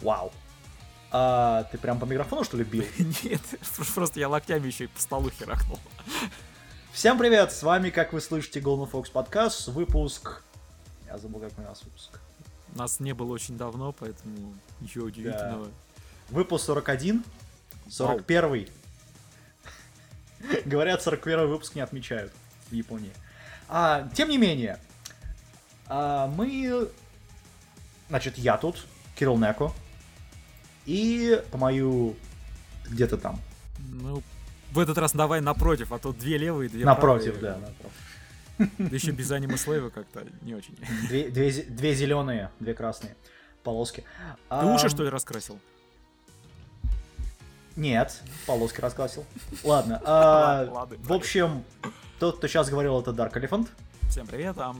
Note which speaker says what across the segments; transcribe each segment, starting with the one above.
Speaker 1: Вау. А, ты прям по микрофону, что ли, бил?
Speaker 2: Нет, просто я локтями еще и по столу херакнул.
Speaker 1: Всем привет, с вами, как вы слышите, Golden Fox подкаст, выпуск... Я забыл, как у нас выпуск.
Speaker 2: Нас не было очень давно, поэтому ничего удивительного. Да.
Speaker 1: Выпуск 41, 41 Говорят, 41 выпуск не отмечают в Японии. А, тем не менее, а, мы... Значит, я тут, Кирилл Неко, и по мою... Где-то там.
Speaker 2: Ну, в этот раз давай напротив, а то две левые, две
Speaker 1: напротив, правые. да, напротив.
Speaker 2: Да еще без аниме слэйва как-то не очень.
Speaker 1: Две, две, две зеленые, две красные полоски.
Speaker 2: Ты а, уши, что ли, раскрасил?
Speaker 1: Нет, полоски раскрасил. Ладно. А, Ладно в общем, тот, кто сейчас говорил, это Dark Elephant.
Speaker 2: Всем привет, а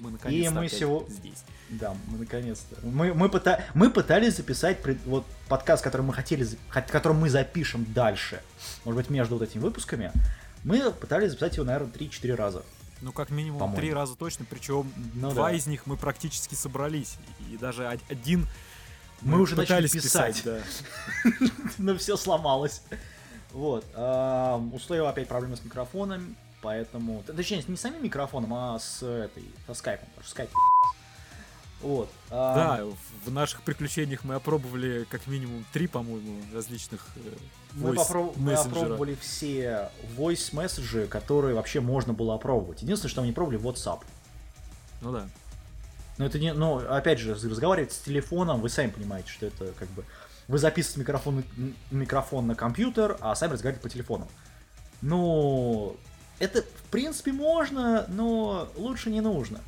Speaker 2: мы наконец-то
Speaker 1: И мы сего...
Speaker 2: здесь.
Speaker 1: Да, мы наконец-то. Мы, мы, пыта... мы пытались записать вот подкаст, который мы хотели, который мы запишем дальше, может быть, между вот этими выпусками. Мы пытались записать его, наверное, 3-4 раза.
Speaker 2: Ну, как минимум три раза точно, причем ну, два да. из них мы практически собрались. И даже один
Speaker 1: мы, мы уже начали писать. писать да. Но все сломалось. Вот. У Слоева опять проблемы с микрофоном, поэтому... Точнее, не с самим микрофоном, а с этой, со скайпом, потому что скайп
Speaker 2: вот. А... Да, в наших приключениях мы опробовали как минимум три, по-моему, различных э,
Speaker 1: мы, попроб... мы опробовали все voice месседжи, которые вообще можно было опробовать. Единственное, что мы не пробовали, WhatsApp.
Speaker 2: Ну да.
Speaker 1: Но это не, ну, опять же, разговаривать с телефоном, вы сами понимаете, что это как бы... Вы записываете микрофон, микрофон на компьютер, а сами разговариваете по телефону. Ну, это, в принципе, можно, но лучше не нужно.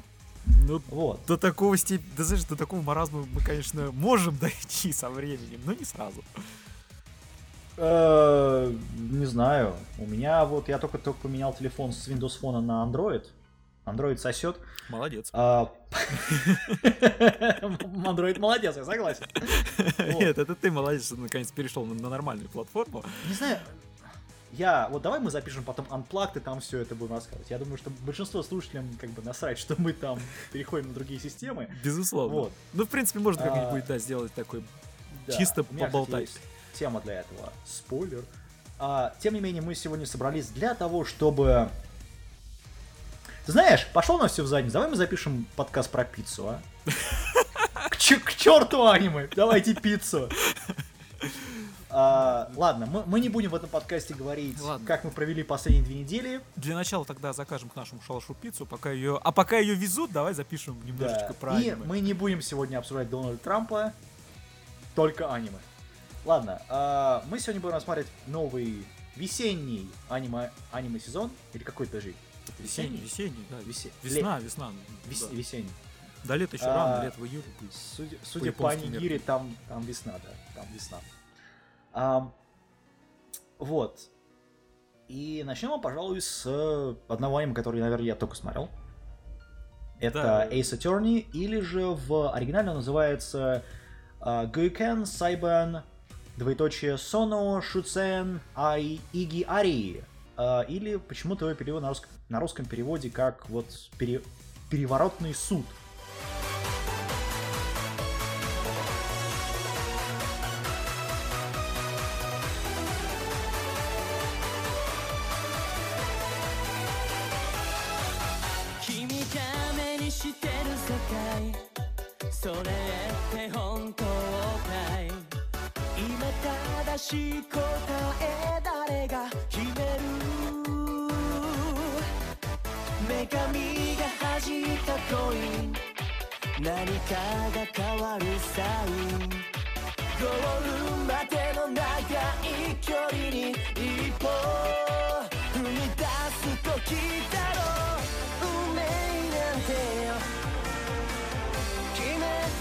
Speaker 2: Ну, вот. до такого степени, да знаешь, до такого маразма мы, конечно, можем дойти со временем, но не сразу.
Speaker 1: Э, не знаю. У меня вот, я только только поменял телефон с Windows Phone на Android. Android сосет.
Speaker 2: Молодец.
Speaker 1: А, Android молодец, я согласен.
Speaker 2: Нет, это ты молодец, что наконец перешел на нормальную платформу.
Speaker 1: Не знаю, я, вот давай мы запишем потом Unplugged и там все это будем рассказывать. Я думаю, что большинство слушателям как бы насрать, что мы там переходим на другие системы.
Speaker 2: Безусловно. Вот. Ну, в принципе, можно как-нибудь а, да, сделать такой да, чисто поболтать.
Speaker 1: Тема для этого. Спойлер. А, тем не менее, мы сегодня собрались для того, чтобы... Ты знаешь, пошел на все в задницу. Давай мы запишем подкаст про пиццу, а? К, к черту аниме! Давайте пиццу! А, ладно, мы, мы не будем в этом подкасте говорить, ладно. как мы провели последние две недели.
Speaker 2: Для начала тогда закажем к нашему шалашу пиццу, пока ее. А пока ее везут, давай запишем немножечко да. про
Speaker 1: И аниме. мы не будем сегодня обсуждать Дональда Трампа, только аниме. Ладно, а, мы сегодня будем рассматривать новый весенний аниме, аниме сезон, или какой-то даже
Speaker 2: Весенний, весенний, да.
Speaker 1: Весе...
Speaker 2: Весна, Лет... весна.
Speaker 1: Вес... Да. Весенний.
Speaker 2: До лета еще а, рано, лет в июле
Speaker 1: будет. Судя, судя по, по Анигире, там, там весна, да, там весна. А, вот. И начнем мы, пожалуй, с одного аниме, который, наверное, я только смотрел. Это да. Ace Attorney, или же в оригинале он называется uh, Guiken Saiban двоеточие Соно Шуцен Ай Иги Ари. Или почему-то его перевод на, русском, на русском переводе как вот пере, переворотный суд. それって本当かい？今正しい答え誰が決める？女神が弾いたコイン何かが変わるサイン。ゴールまでの長い距離に一歩踏み出す時だろう。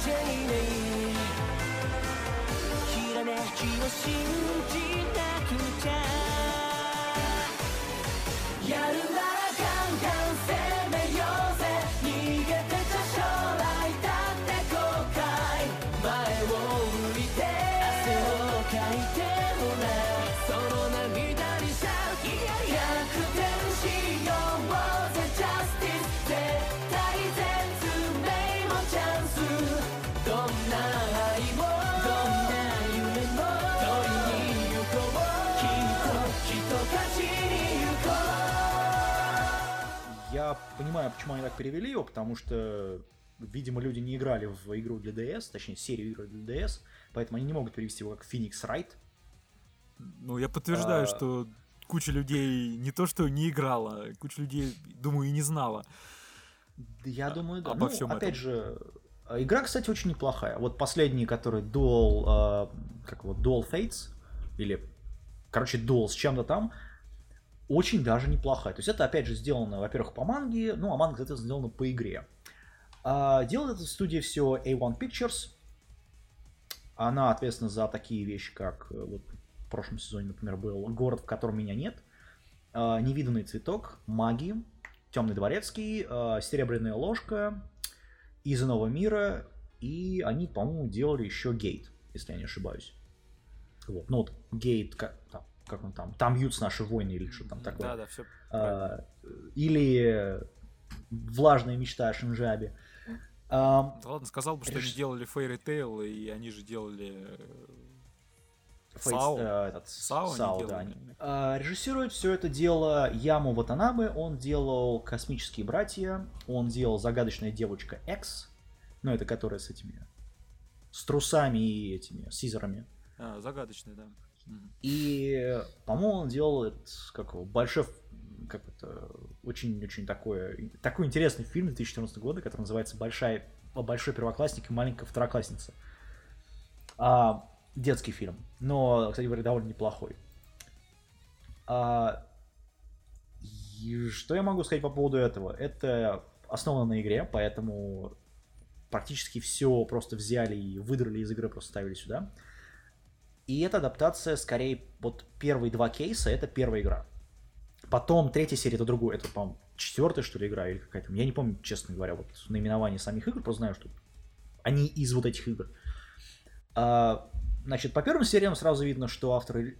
Speaker 1: ひらめきを信じなくちゃ。Понимаю, почему они так перевели его, потому что, видимо, люди не играли в игру для DS, точнее, серию игр для DS, поэтому они не могут перевести его как Phoenix Wright.
Speaker 2: Ну, я подтверждаю, а... что куча людей не то что не играла, куча людей, думаю, и не знала.
Speaker 1: Я а, думаю, да. Обо ну, всем опять этом. же, игра, кстати, очень неплохая. Вот последний, который Dual, э, как вот Dual Fates, или, короче, Dual с чем-то там, очень даже неплохая. То есть это, опять же, сделано, во-первых, по манге, ну, а манга это сделано по игре. А, делает эта студия все A1 Pictures. Она ответственна за такие вещи, как э, вот в прошлом сезоне, например, был «Город, в котором меня нет», а, «Невиданный цветок», «Маги», «Темный дворецкий», а, «Серебряная ложка», «Из иного мира», и они, по-моему, делали еще «Гейт», если я не ошибаюсь. Вот, ну вот «Гейт», как, он там, там бьются наши войны или что там такое.
Speaker 2: Да, да, все.
Speaker 1: А, или влажная мечта о Шинжабе.
Speaker 2: А, да ладно, сказал бы, что Реш... они делали Fairy Tail, и они же делали
Speaker 1: Сао. Э, этот, Сао, Сао да. Они. А, режиссирует все это дело Яму Ватанабе. Он делал «Космические братья», он делал «Загадочная девочка X», ну, это которая с этими, с трусами и этими, сизерами.
Speaker 2: А, загадочная, да.
Speaker 1: И, по-моему, он делал это, как большой, как это, очень-очень такой, такой интересный фильм 2014 года, который называется «Большая, «Большой первоклассник и маленькая второклассница». А, детский фильм, но, кстати говоря, довольно неплохой. А, и что я могу сказать по поводу этого? Это основано на игре, поэтому практически все просто взяли и выдрали из игры, просто ставили сюда. И эта адаптация, скорее, вот первые два кейса, это первая игра. Потом третья серия это другое, это, по-моему, четвертая, что ли, игра или какая-то. Я не помню, честно говоря, вот наименование самих игр, просто знаю, что они из вот этих игр. А, значит, по первым сериям сразу видно, что авторы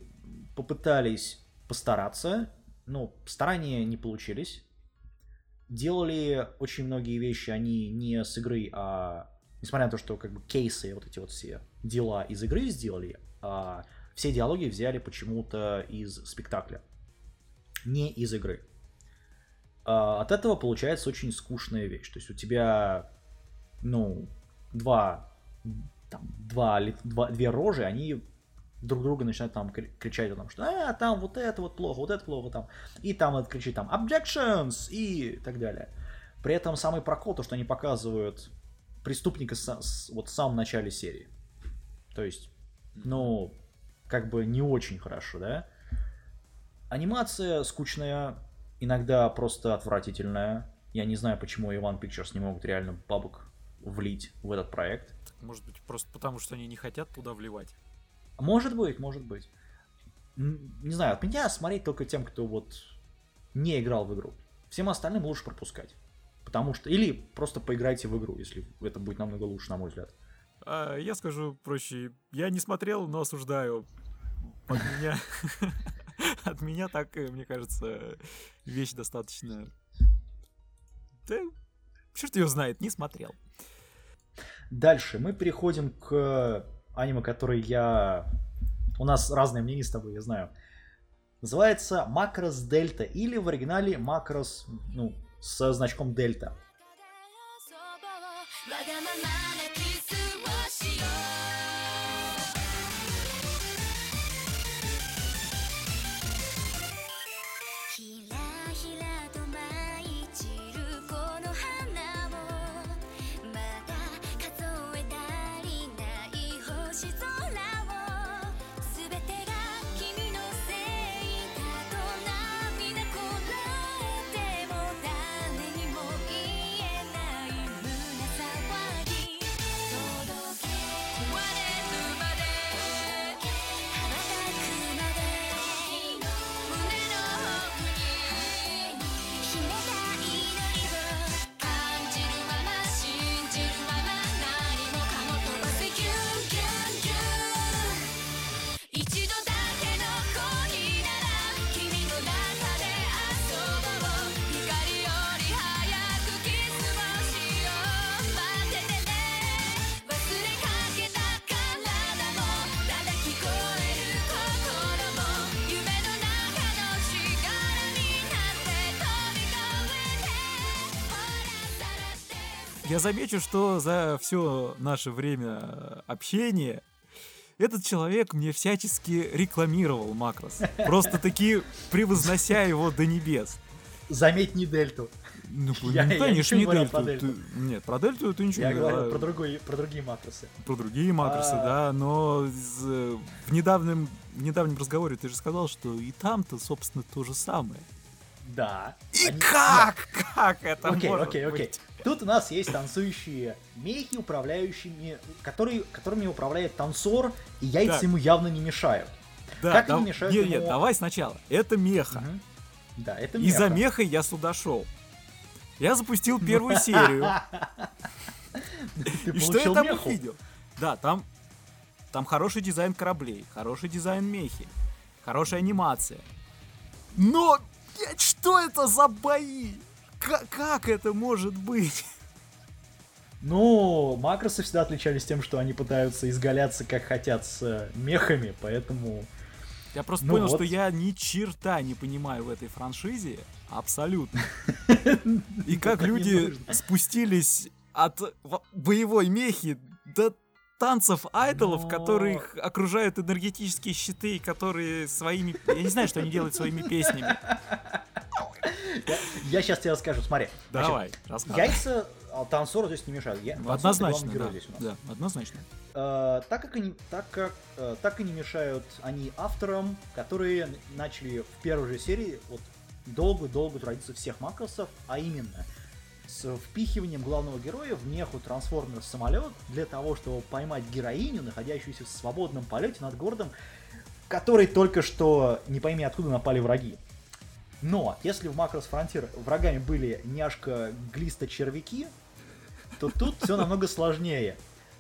Speaker 1: попытались постараться, но старания не получились. Делали очень многие вещи они не с игры, а несмотря на то, что как бы кейсы, вот эти вот все дела из игры сделали, а все диалоги взяли почему-то из спектакля, не из игры. А от этого получается очень скучная вещь. То есть у тебя, ну, два, там, два, два, две рожи, они друг друга начинают там кричать о том, что а, там вот это вот плохо, вот это плохо там. И там вот кричит там objections и так далее. При этом самый прокол, то, что они показывают преступника с, с, вот в самом начале серии. То есть, ну, как бы не очень хорошо, да? Анимация скучная, иногда просто отвратительная. Я не знаю, почему Иван Pictures не могут реально бабок влить в этот проект.
Speaker 2: Может быть, просто потому, что они не хотят туда вливать.
Speaker 1: Может быть, может быть. Не знаю, от меня смотреть только тем, кто вот не играл в игру. Всем остальным лучше пропускать. Потому что... Или просто поиграйте в игру, если это будет намного лучше, на мой взгляд.
Speaker 2: А, я скажу проще. Я не смотрел, но осуждаю. От меня... От меня так, э, мне кажется, вещь достаточно... Да, черт ее знает, не смотрел.
Speaker 1: Дальше мы переходим к аниме, который я... У нас разные мнения с тобой, я знаю. Называется Макрос Дельта или в оригинале Макрос, ну, с значком дельта.
Speaker 2: Замечу, что за все наше время общения этот человек мне всячески рекламировал Макрос. Просто-таки превознося его до небес.
Speaker 1: Заметь не дельту.
Speaker 2: Ну, я, ну, конечно, не дельту. Про дельту. Ты, нет, про дельту ты ничего
Speaker 1: я
Speaker 2: не
Speaker 1: говорил. про, другой, про другие макросы.
Speaker 2: Про другие макросы, а... да, но из, в, недавнем, в недавнем разговоре ты же сказал, что и там-то, собственно, то же самое.
Speaker 1: Да.
Speaker 2: И Они... как? Как это
Speaker 1: окей,
Speaker 2: может
Speaker 1: окей, окей.
Speaker 2: быть?
Speaker 1: Тут у нас есть танцующие мехи, управляющими, которые, которыми управляет танцор, и яйца так. ему явно не мешают.
Speaker 2: Да, как да, они мешают нет, ему... нет, давай сначала. Это меха. Угу.
Speaker 1: Да, это меха.
Speaker 2: Из-за меха я сюда шел. Я запустил первую серию. И что я там увидел? Да, там, там хороший дизайн кораблей, хороший дизайн мехи, хорошая анимация. Но, что это за бои? К- как это может быть?
Speaker 1: Ну, макросы всегда отличались тем, что они пытаются изгаляться как хотят с э, мехами, поэтому...
Speaker 2: Я просто ну понял, вот. что я ни черта не понимаю в этой франшизе. Абсолютно. И как люди спустились от боевой мехи до танцев айдолов, которых окружают энергетические щиты, которые своими... Я не знаю, что они делают своими песнями.
Speaker 1: Я, сейчас тебе расскажу, смотри.
Speaker 2: Давай,
Speaker 1: рассказывай. Яйца а, танцору здесь не мешают. Я,
Speaker 2: однозначно, да. да, однозначно.
Speaker 1: Uh, так как они, так как, uh, так и не мешают они авторам, которые начали в первой же серии вот долгую-долгую традицию всех макросов, а именно с впихиванием главного героя в меху трансформер самолет для того, чтобы поймать героиню, находящуюся в свободном полете над городом, который только что не пойми откуда напали враги. Но если в Macros Frontier врагами были няшка, глиста, червяки, то тут все намного сложнее.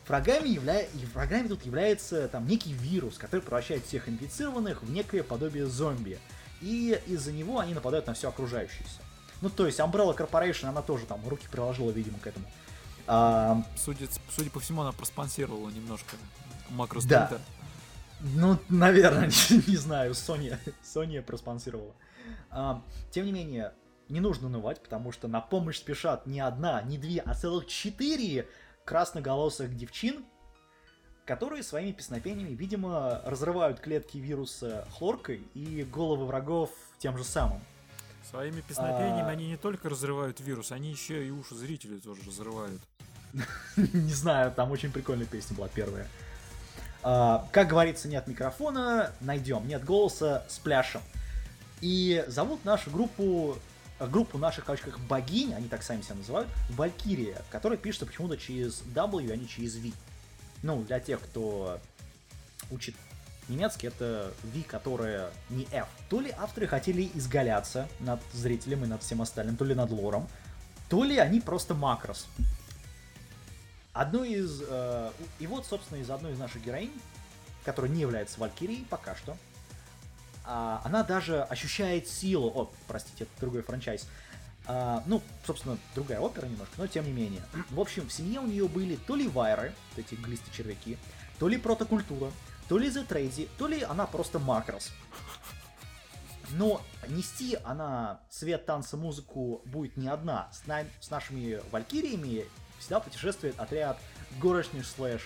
Speaker 1: Врагами, явля... врагами тут является там некий вирус, который превращает всех инфицированных в некое подобие зомби. И из-за него они нападают на все окружающееся. Ну, то есть Umbrella Corporation, она тоже там руки приложила, видимо, к этому.
Speaker 2: А... Судя, судя по всему, она проспонсировала немножко Macros
Speaker 1: да. Ну, наверное, не, не знаю, Sony, Sony проспонсировала. А, тем не менее, не нужно унывать, потому что на помощь спешат не одна, не две, а целых четыре красноголосых девчин, которые своими песнопениями, видимо, разрывают клетки вируса хлоркой и головы врагов тем же самым.
Speaker 2: Своими песнопениями а... они не только разрывают вирус, они еще и уши зрителей тоже разрывают.
Speaker 1: Не знаю, там очень прикольная песня была первая. А, как говорится, нет микрофона, найдем. Нет голоса, с пляшем. И зовут нашу группу, э, группу наших, в кавычках, богинь, они так сами себя называют, Валькирия, которая пишется почему-то через W, а не через V. Ну, для тех, кто учит немецкий, это V, которая не F. То ли авторы хотели изгаляться над зрителем и над всем остальным, то ли над лором, то ли они просто макрос. Одно из... Э, и вот, собственно, из одной из наших героинь, которая не является Валькирией пока что, а, она даже ощущает силу. О, простите, это другой франчайз. А, ну, собственно, другая опера немножко, но тем не менее. В общем, в семье у нее были то ли вайры, эти глисты червяки, то ли протокультура, то ли The Трейзи, то ли она просто макрос. Но нести она цвет танца, музыку будет не одна. С, на, с нашими валькириями всегда путешествует отряд горочных слэш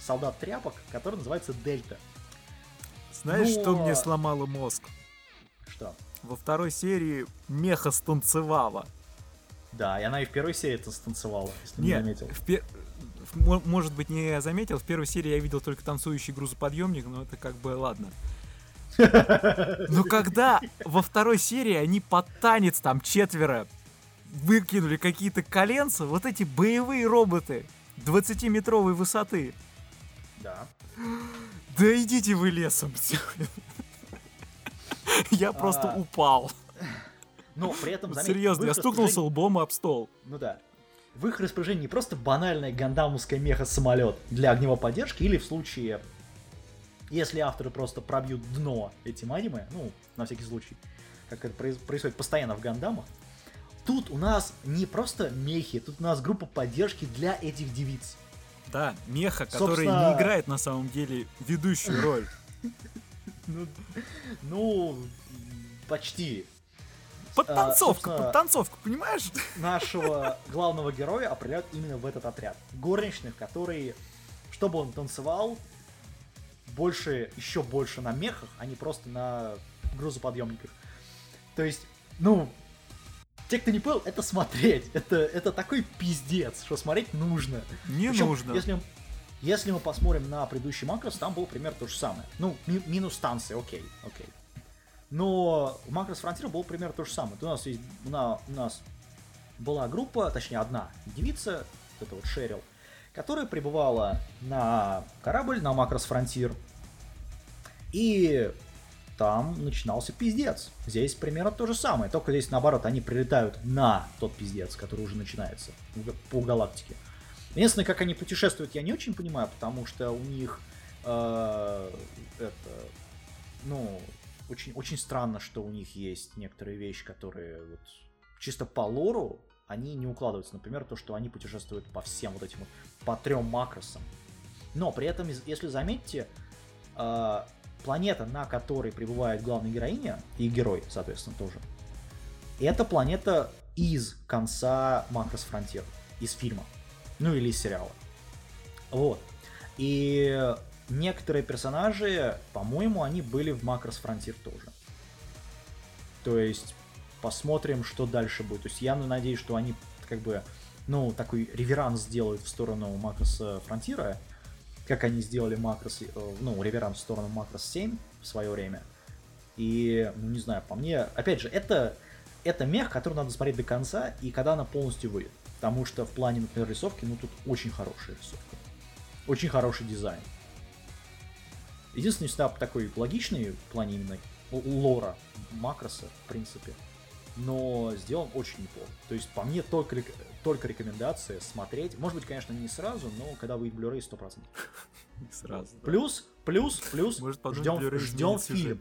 Speaker 1: солдат тряпок, который называется Дельта.
Speaker 2: Знаешь, Но... что мне сломало мозг?
Speaker 1: Что?
Speaker 2: Во второй серии меха станцевала.
Speaker 1: Да, и она и в первой серии это станцевала, если
Speaker 2: Нет,
Speaker 1: не заметил.
Speaker 2: В пер... Может быть, не заметил. В первой серии я видел только танцующий грузоподъемник, но это как бы ладно. Но когда во второй серии они под танец там четверо выкинули какие-то коленца, вот эти боевые роботы 20-метровой высоты.
Speaker 1: Да.
Speaker 2: Да идите вы лесом. Я просто а. упал.
Speaker 1: Но при этом,
Speaker 2: заметь, Серьезно, я стукнулся лбом об стол.
Speaker 1: Ну да. В их распоряжении не просто банальная гандамовская меха-самолет для огневой поддержки, или в случае, если авторы просто пробьют дно этим аниме, ну, на всякий случай, как это происходит постоянно в гандамах, тут у нас не просто мехи, тут у нас группа поддержки для этих девиц.
Speaker 2: Да, меха, который Собственно... не играет на самом деле ведущую роль.
Speaker 1: Ну, ну, почти.
Speaker 2: Подтанцовка, а, подтанцовка, понимаешь?
Speaker 1: Нашего главного героя определяют именно в этот отряд. Горничных, которые, чтобы он танцевал, больше, еще больше на мехах, а не просто на грузоподъемниках. То есть, ну, те, кто не понял, это смотреть. Это, это такой пиздец, что смотреть нужно.
Speaker 2: Не Причем, нужно.
Speaker 1: Если, если мы посмотрим на предыдущий макрос, там был пример то же самое. Ну, ми- минус станции, окей, окей. Но в Макрос Frontier был пример то же самое. У нас, есть, у, нас, у нас была группа, точнее одна девица, вот это вот Шерил, которая прибывала на корабль, на Макрос Frontier, и там начинался пиздец. Здесь примерно то же самое, только здесь наоборот, они прилетают на тот пиздец, который уже начинается по галактике. Единственное, как они путешествуют, я не очень понимаю, потому что у них э, это, ну, очень, очень странно, что у них есть некоторые вещи, которые вот чисто по лору они не укладываются. Например, то, что они путешествуют по всем вот этим вот, по трем макросам. Но при этом, если заметите, э, планета, на которой пребывает главная героиня и герой, соответственно, тоже, это планета из конца Макрос Фронтир, из фильма. Ну или из сериала. Вот. И некоторые персонажи, по-моему, они были в Макрос Фронтир тоже. То есть посмотрим, что дальше будет. То есть я надеюсь, что они как бы, ну, такой реверанс сделают в сторону Макроса Фронтира, как они сделали Макрос, э, ну, реверанс в сторону Макрос 7 в свое время. И, ну, не знаю, по мне, опять же, это, это мех, который надо смотреть до конца, и когда она полностью выйдет. Потому что в плане, например, рисовки, ну, тут очень хорошая рисовка. Очень хороший дизайн. Единственный стап такой логичный в плане именно лора макроса, в принципе. Но сделан очень неплохо. То есть, по мне, только, только рекомендация смотреть. Может быть, конечно, не сразу, но когда выйдет Blu-ray 100%.
Speaker 2: Не сразу.
Speaker 1: Плюс, плюс, плюс,
Speaker 2: Может, ждем,
Speaker 1: ждем фильм.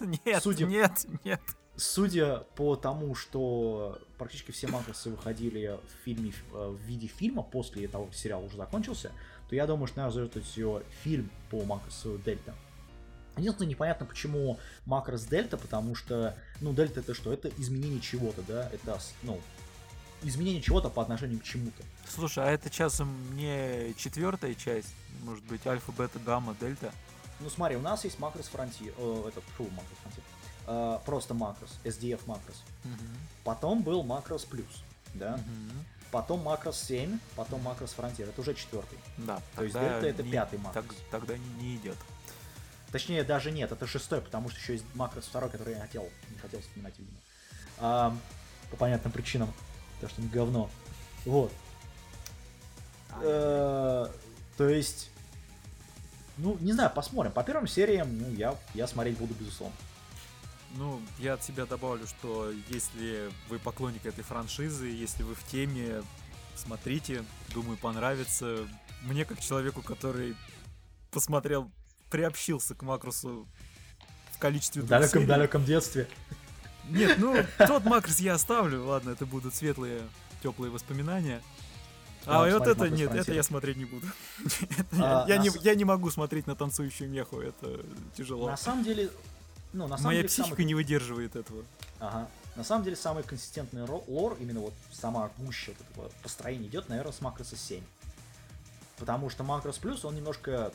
Speaker 2: Нет, Судя... нет, нет.
Speaker 1: Судя по тому, что практически все макросы выходили в фильме э, в виде фильма после того, как сериал уже закончился, то я думаю, что, наверное, ее фильм по макросу Дельта. Единственное, непонятно, почему макрос Дельта, потому что, ну, Дельта это что? Это изменение чего-то, да? Это, ну, изменение чего-то по отношению к чему-то.
Speaker 2: Слушай, а это часом не четвертая часть? Может быть, альфа, бета, гамма, дельта?
Speaker 1: Ну, смотри, у нас есть макрос Frontier, э, этот, фу, макрос Frontier, э, просто макрос, SDF макрос. Угу. Потом был макрос плюс, да? Угу потом макрос 7, потом макрос Frontier. Это уже четвертый.
Speaker 2: Да.
Speaker 1: То есть дельта это
Speaker 2: не,
Speaker 1: пятый макрос.
Speaker 2: Так, тогда не, не идет.
Speaker 1: Точнее, даже нет, это шестой, потому что еще есть макрос второй, который я хотел, не хотел вспоминать, видимо. А, по понятным причинам. Потому что не говно. Вот. Э, то есть, ну, не знаю, посмотрим. По первым сериям, ну, я, я смотреть буду, безусловно.
Speaker 2: Ну, я от себя добавлю, что если вы поклонник этой франшизы, если вы в теме, смотрите, думаю, понравится. Мне, как человеку, который посмотрел, приобщился к Макрусу в количестве
Speaker 1: В далеком-далеком детстве.
Speaker 2: Нет, ну, тот Макрос я оставлю, ладно, это будут светлые, теплые воспоминания. А вот это нет, это я смотреть не буду. А, я, не, я не могу смотреть на танцующую меху, это тяжело.
Speaker 1: На самом деле, ну, на самом
Speaker 2: Моя
Speaker 1: деле,
Speaker 2: психика самый... не выдерживает этого.
Speaker 1: Ага. На самом деле, самый консистентный лор, именно вот сама гуща вот этого построения идет, наверное, с макроса 7. Потому что макрос плюс, он немножко...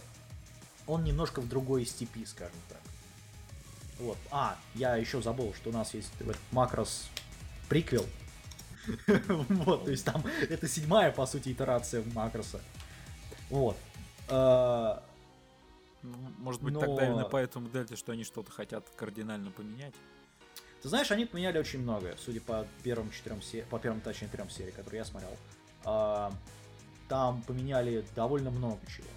Speaker 1: Он немножко в другой степи, скажем так. Вот. А, я еще забыл, что у нас есть макрос приквел. Вот, то есть там это седьмая, по сути, итерация макроса. Вот. А,
Speaker 2: может быть, тогда именно поэтому Дельте, что они что-то хотят кардинально поменять.
Speaker 1: Ты знаешь, они поменяли очень многое, судя по первым четырем сериям, по первым, точнее, трем сериям, которые я смотрел. А, там поменяли довольно много чего.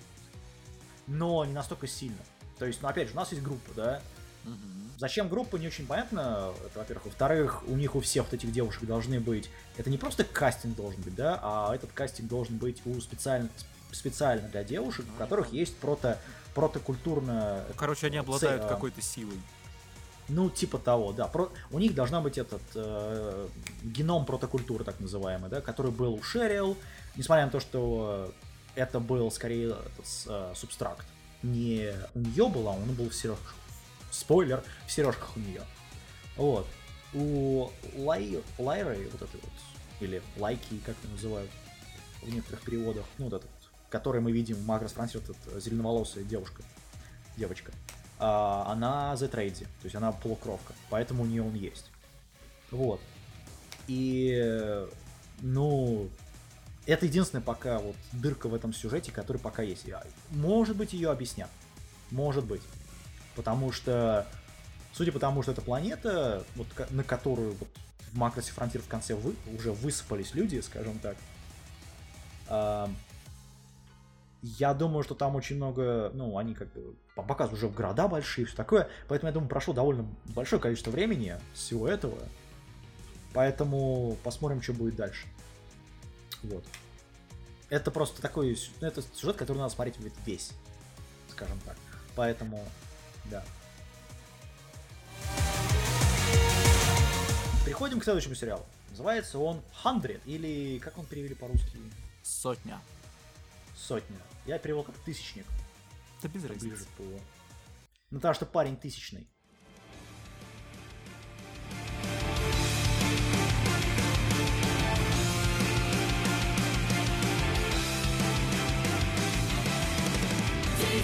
Speaker 1: Но не настолько сильно. То есть, ну, опять же, у нас есть группа, да? Угу. Зачем группа, не очень понятно, это, во-первых. Во-вторых, у них у всех вот этих девушек должны быть... Это не просто кастинг должен быть, да, а этот кастинг должен быть у специально, специально для девушек, у которых есть прото протокультурно...
Speaker 2: Короче, они обладают цель, какой-то силой.
Speaker 1: Ну, типа того, да. Про... У них должна быть этот э, геном протокультуры, так называемый, да, который был у Шерил, несмотря на то, что это был скорее этот, э, субстракт. Не у нее было, он был в сережках. Спойлер, в сережках у нее. Вот. у Лай, Лайры, вот это вот, или Лайки, как его называют в некоторых переводах, ну, вот этот, который мы видим в Макрос Франсе, вот эта зеленоволосая девушка, девочка, а, она за трейди, то есть она полукровка, поэтому у нее он есть. Вот. И, ну, это единственная пока вот дырка в этом сюжете, который пока есть. Может быть, ее объяснят. Может быть. Потому что, судя по тому, что это планета, вот, на которую вот, в Макросе Фронтир в конце вы, уже высыпались люди, скажем так, э, я думаю, что там очень много, ну, они как бы показывают уже города большие, все такое, поэтому, я думаю, прошло довольно большое количество времени всего этого, поэтому посмотрим, что будет дальше. Вот. Это просто такой, ну, это сюжет, который надо смотреть весь, скажем так. Поэтому, да. Переходим к следующему сериалу. Называется он Hundred, или как он перевели по-русски?
Speaker 2: Сотня.
Speaker 1: Сотня. Я перевел как тысячник.
Speaker 2: Да без разницы. Ближе
Speaker 1: по... Ну, потому что парень тысячный.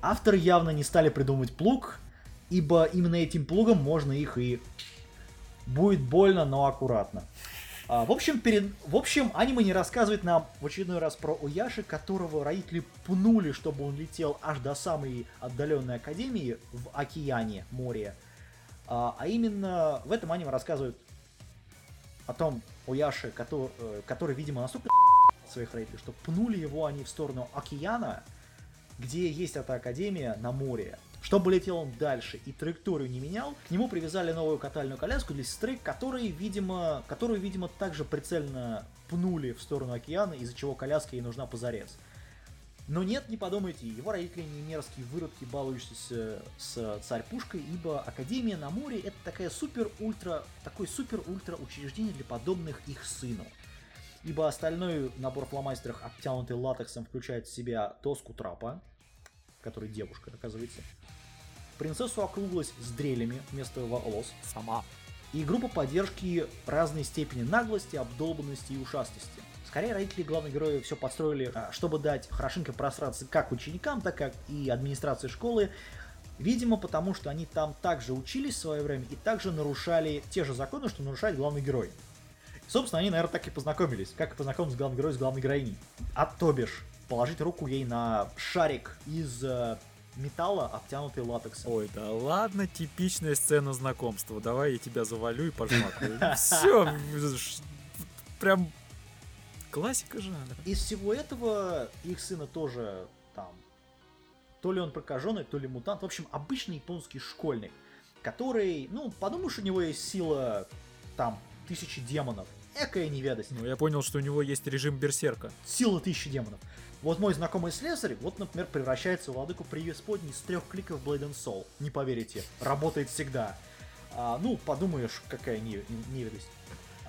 Speaker 1: Авторы явно не стали придумывать плуг, ибо именно этим плугом можно их и... Будет больно, но аккуратно. А, в общем, перед... в общем, аниме не рассказывает нам в очередной раз про Уяши, которого родители пнули, чтобы он летел аж до самой отдаленной академии в океане, море. А, а именно в этом аниме рассказывают о том Уяши, который, э, который видимо, настолько своих родителей, что пнули его они в сторону океана, где есть эта академия на море. Чтобы летел он дальше и траекторию не менял, к нему привязали новую катальную коляску для сестры, которые, видимо, которую, видимо, также прицельно пнули в сторону океана, из-за чего коляска ей нужна позарез. Но нет, не подумайте, его родители не мерзкие выродки, балующиеся с царь-пушкой, ибо Академия на море это такая супер-ультра, такой супер-ультра учреждение для подобных их сыну. Ибо остальной набор фломастеров, обтянутый латексом, включает в себя доску трапа, которая девушка, оказывается. Принцессу округлась с дрелями вместо волос.
Speaker 2: Сама.
Speaker 1: И группа поддержки разной степени наглости, обдолбанности и ушастости. Скорее, родители главных героев все подстроили, а, чтобы дать хорошенько просраться как ученикам, так как и администрации школы. Видимо, потому что они там также учились в свое время и также нарушали те же законы, что нарушает главный герой. И, собственно, они, наверное, так и познакомились. Как и познакомились главный герой с главной героиней. А то бишь, положить руку ей на шарик из э, металла, обтянутый латексом.
Speaker 2: Ой, да ладно, типичная сцена знакомства. Давай я тебя завалю и пожмакаю. Все, прям классика жанра.
Speaker 1: Из всего этого их сына тоже там то ли он прокаженный, то ли мутант. В общем, обычный японский школьник, который, ну, подумаешь, у него есть сила там тысячи демонов. Экая неведость.
Speaker 2: Ну, я понял, что у него есть режим берсерка.
Speaker 1: Сила тысячи демонов. Вот мой знакомый слесарь, вот, например, превращается в владыку преисподней с трех кликов Blade and Soul. Не поверите, работает всегда. А, ну, подумаешь, какая неведость.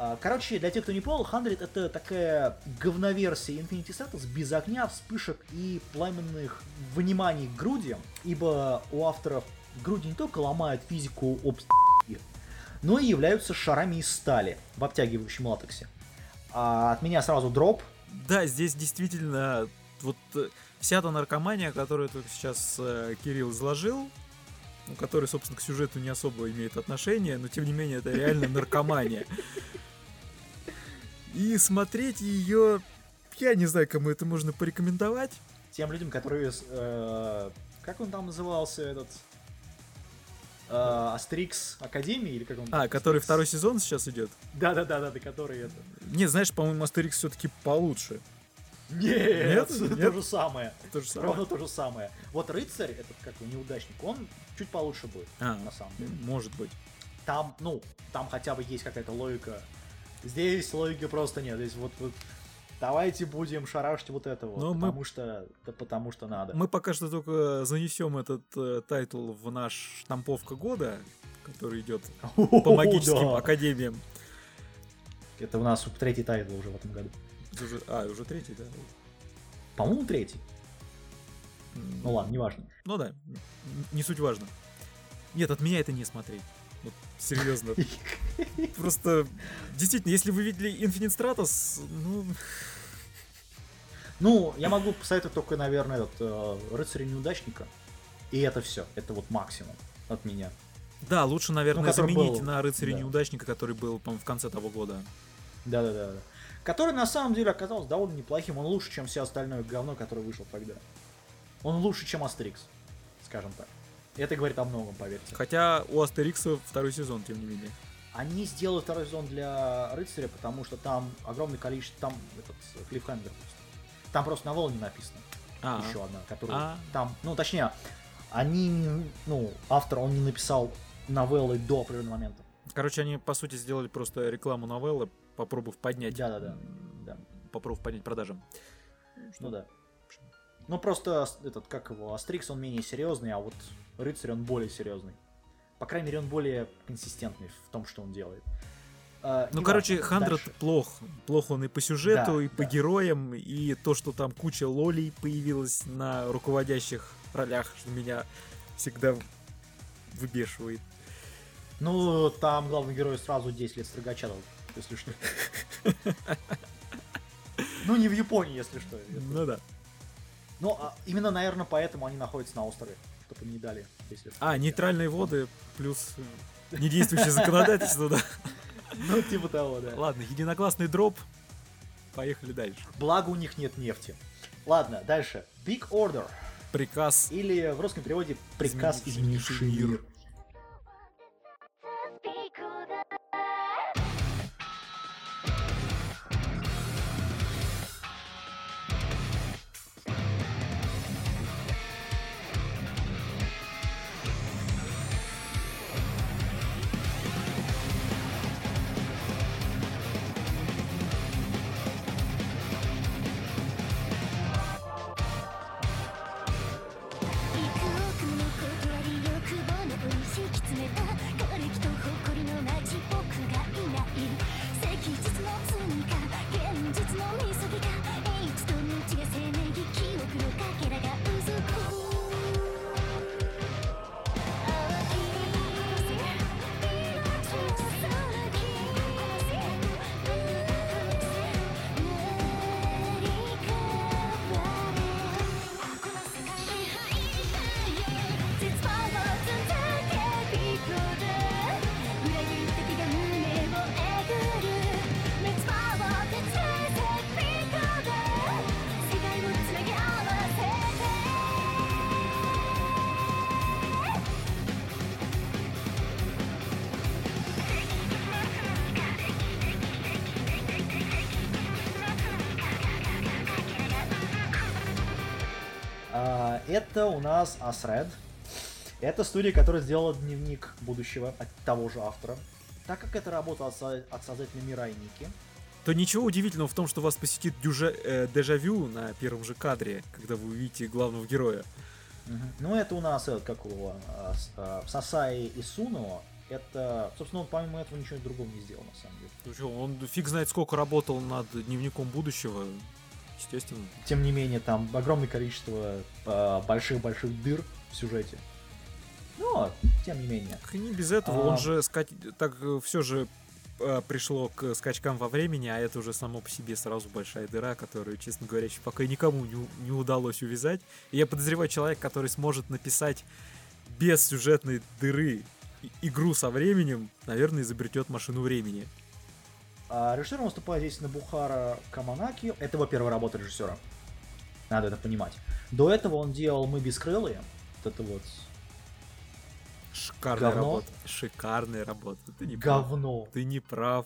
Speaker 1: А, короче, для тех, кто не понял, Хандрид это такая говноверсия Infinity Stratos без огня, вспышек и пламенных вниманий к груди, ибо у авторов груди не только ломают физику об но и являются шарами из стали в обтягивающем латексе. А от меня сразу дроп.
Speaker 2: Да, здесь действительно вот э, вся та наркомания, которую только сейчас э, Кирилл изложил, ну, который, собственно, к сюжету не особо имеет отношение, но тем не менее это реально наркомания. И смотреть ее, я не знаю, кому это можно порекомендовать.
Speaker 1: Тем людям, которые, э, как он там назывался, этот э, Астерикс Академии или как он?
Speaker 2: А, который второй сезон сейчас идет?
Speaker 1: Да, да, да, да, да, который это.
Speaker 2: Не, знаешь, по-моему, Астерикс все-таки получше.
Speaker 1: Нет, Нет? то же самое.
Speaker 2: То же самое.
Speaker 1: Ровно то же самое. Вот рыцарь, этот как бы неудачник, он чуть получше будет, а, на самом деле.
Speaker 2: Может быть.
Speaker 1: Там, ну, там хотя бы есть какая-то логика. Здесь логики просто нет. Здесь вот, вот давайте будем шарашить вот это вот, потому мы... что да, потому что надо.
Speaker 2: Мы пока что только занесем этот э, тайтл в наш штамповка года, который идет по магическим академиям.
Speaker 1: Это у нас третий тайтл уже в этом году.
Speaker 2: Уже, а, уже третий, да?
Speaker 1: По-моему, третий. Ну ладно, неважно.
Speaker 2: Ну да, не суть важно. Нет, от меня это не смотреть. Вот, серьезно. Просто, действительно, если вы видели Infinite Stratos, ну...
Speaker 1: Ну, я могу посоветовать только, наверное, этот э, рыцаря неудачника. И это все. Это вот максимум от меня.
Speaker 2: Да, лучше, наверное, ну, заменить был... на рыцаря да. неудачника, который был, по в конце того года.
Speaker 1: Да, да, да, да. Который на самом деле оказался довольно неплохим. Он лучше, чем все остальное говно, которое вышло тогда. Он лучше, чем Астерикс, скажем так. Это говорит о многом, поверьте.
Speaker 2: Хотя у Астерикса второй сезон, тем не менее.
Speaker 1: Они сделали второй сезон для рыцаря, потому что там огромное количество, там этот клиффхенгер Там просто на волне написано. А-а. Еще одна, которая А-а. там, ну точнее, они, ну, автор, он не написал новеллы до определенного момента.
Speaker 2: Короче, они, по сути, сделали просто рекламу новеллы, попробовав поднять.
Speaker 1: Да, да, да. да.
Speaker 2: Попробовав поднять продажи.
Speaker 1: Ну да. Ну просто этот, как его, Астрикс, он менее серьезный, а вот Рыцарь, он более серьезный. По крайней мере, он более консистентный в том, что он делает.
Speaker 2: Uh, ну, короче, Хандред плох. Плох он и по сюжету, да, и по да. героям, и то, что там куча лолей появилась на руководящих ролях, что меня всегда выбешивает.
Speaker 1: Ну, там главный герой сразу 10 лет строгача дал, если что. Ну, не в Японии, если что.
Speaker 2: Ну да.
Speaker 1: Ну, а именно, наверное, поэтому они находятся на острове, чтобы не дали. Если
Speaker 2: а, нейтральные воды плюс э, недействующее законодательство, да.
Speaker 1: Ну, типа того, да.
Speaker 2: Ладно, единогласный дроп. Поехали дальше.
Speaker 1: Благо у них нет нефти. Ладно, дальше. Big Order.
Speaker 2: Приказ.
Speaker 1: Или в русском переводе приказ изменивший мир. Это у нас Asred. Это студия, которая сделала дневник будущего от того же автора. Так как это работа от, от создателя мира Ники,
Speaker 2: то ничего удивительного в том, что вас посетит дюже, э, дежавю на первом же кадре, когда вы увидите главного героя.
Speaker 1: Угу. Ну, это у нас, этот, как его, а, а, Сасаи и Суно. Это, собственно, он помимо этого ничего другого не сделал, на самом деле.
Speaker 2: Ну что, он фиг знает сколько работал над дневником будущего естественно.
Speaker 1: Тем не менее, там огромное количество а, больших-больших дыр в сюжете. Но, тем не менее.
Speaker 2: Не без этого, а... он же скать... так э, все же а, пришло к скачкам во времени, а это уже само по себе сразу большая дыра, которую, честно говоря, еще пока никому не, не удалось увязать. И я подозреваю человек, который сможет написать без сюжетной дыры игру со временем, наверное, изобретет машину времени.
Speaker 1: А режиссером выступает здесь Набухара Каманаки. Это его первая работа режиссера. Надо это понимать. До этого он делал «Мы бескрылые». Вот это вот...
Speaker 2: Шикарная Говно. работа. Шикарная работа. Ты не
Speaker 1: Говно.
Speaker 2: Прав. Ты не прав.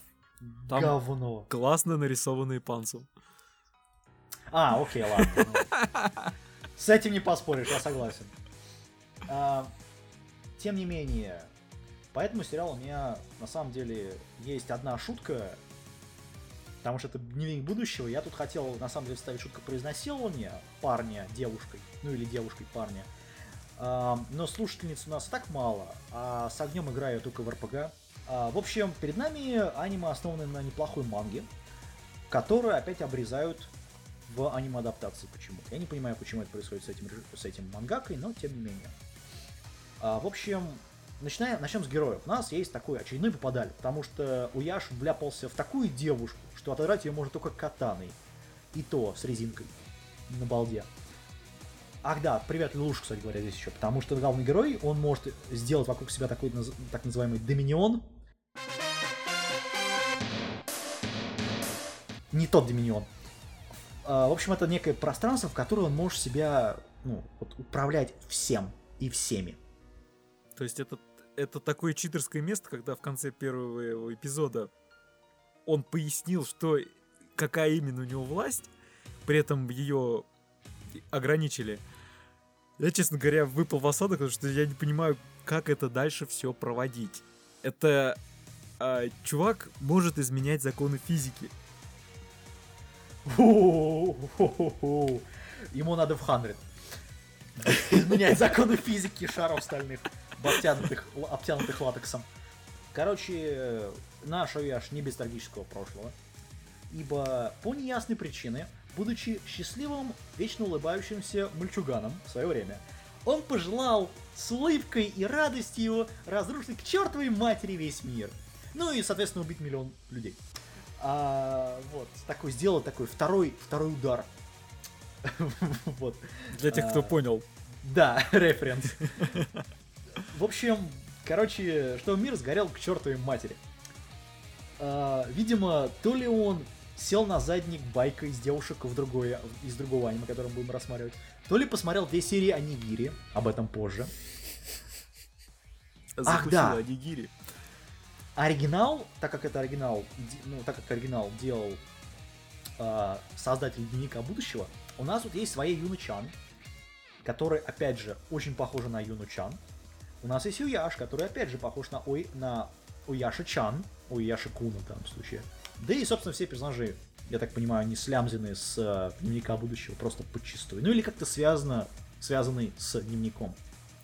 Speaker 2: Там
Speaker 1: Говно.
Speaker 2: Классно нарисованные панцу.
Speaker 1: А, окей, ладно. Ну. С этим не поспоришь, я согласен. А, тем не менее, по этому сериалу у меня на самом деле есть одна шутка, потому что это дневник будущего. Я тут хотел на самом деле вставить шутку про изнасилование парня девушкой, ну или девушкой парня. А, но слушательниц у нас так мало, а с огнем играю только в РПГ. А, в общем, перед нами аниме основаны на неплохой манге, которые опять обрезают в аниме-адаптации почему-то. Я не понимаю, почему это происходит с этим, с этим мангакой, но тем не менее. А, в общем, начинаем, начнем с героев. У нас есть такой очередной попадали, потому что Уяш вляпался в такую девушку, что отыграть ее можно только катаной. И то с резинкой на балде. Ах да, привет Луш, кстати говоря, здесь еще, потому что главный герой, он может сделать вокруг себя такой так называемый доминион. Не тот доминион. А, в общем, это некое пространство, в которое он может себя ну, вот, управлять всем и всеми.
Speaker 2: То есть это, это такое читерское место, когда в конце первого эпизода он пояснил, что какая именно у него власть, при этом ее ограничили. Я, честно говоря, выпал в осадок, потому что я не понимаю, как это дальше все проводить. Это а, чувак может изменять законы физики.
Speaker 1: Ему надо в хандрит. Изменять законы физики шаров стальных, обтянутых, обтянутых латексом. Короче, наш Ояш не без трагического прошлого. Ибо по неясной причине, будучи счастливым, вечно улыбающимся мальчуганом в свое время, он пожелал с улыбкой и радостью разрушить к чертовой матери весь мир. Ну и, соответственно, убить миллион людей. А, вот, такой сделал такой второй, второй удар.
Speaker 2: вот. Для тех, кто а, понял.
Speaker 1: Да, референс. В общем, короче, что мир сгорел к чертовой матери. А, видимо, то ли он сел на задник байка из девушек в другое, из другого аниме, который мы будем рассматривать, то ли посмотрел две серии Анигири, об этом позже.
Speaker 2: Ах, да. Анигири.
Speaker 1: Оригинал, так как это оригинал, ну, так как оригинал делал э, создатель Дневника будущего, у нас тут есть своя Юна Чан, который, опять же, очень похожа на Юну Чан. У нас есть Уяш, который, опять же, похож на, Ой, на Уяша Чан, Уяша Куна в данном случае. Да и, собственно, все персонажи, я так понимаю, не слямзены с э, Дневника будущего, просто подчистую. Ну или как-то связано, связаны с Дневником.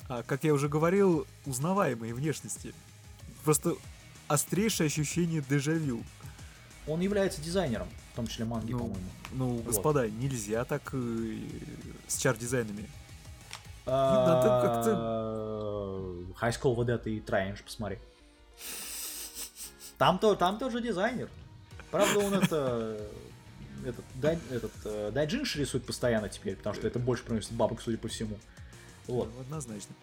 Speaker 2: А, как я уже говорил, узнаваемые внешности. Просто острейшее ощущение дежавю.
Speaker 1: Он является дизайнером, в том числе манги,
Speaker 2: ну,
Speaker 1: по-моему.
Speaker 2: Ну, вот. господа, нельзя так э, с чар-дизайнами.
Speaker 1: А, High School вот это и Трэндж, посмотри. Там, то, там тоже дизайнер. Правда, он это этот, дай, этот э, Дайджинш рисует постоянно теперь, потому что это больше приносит бабок, судя по всему. Вот.
Speaker 2: Ну, однозначно.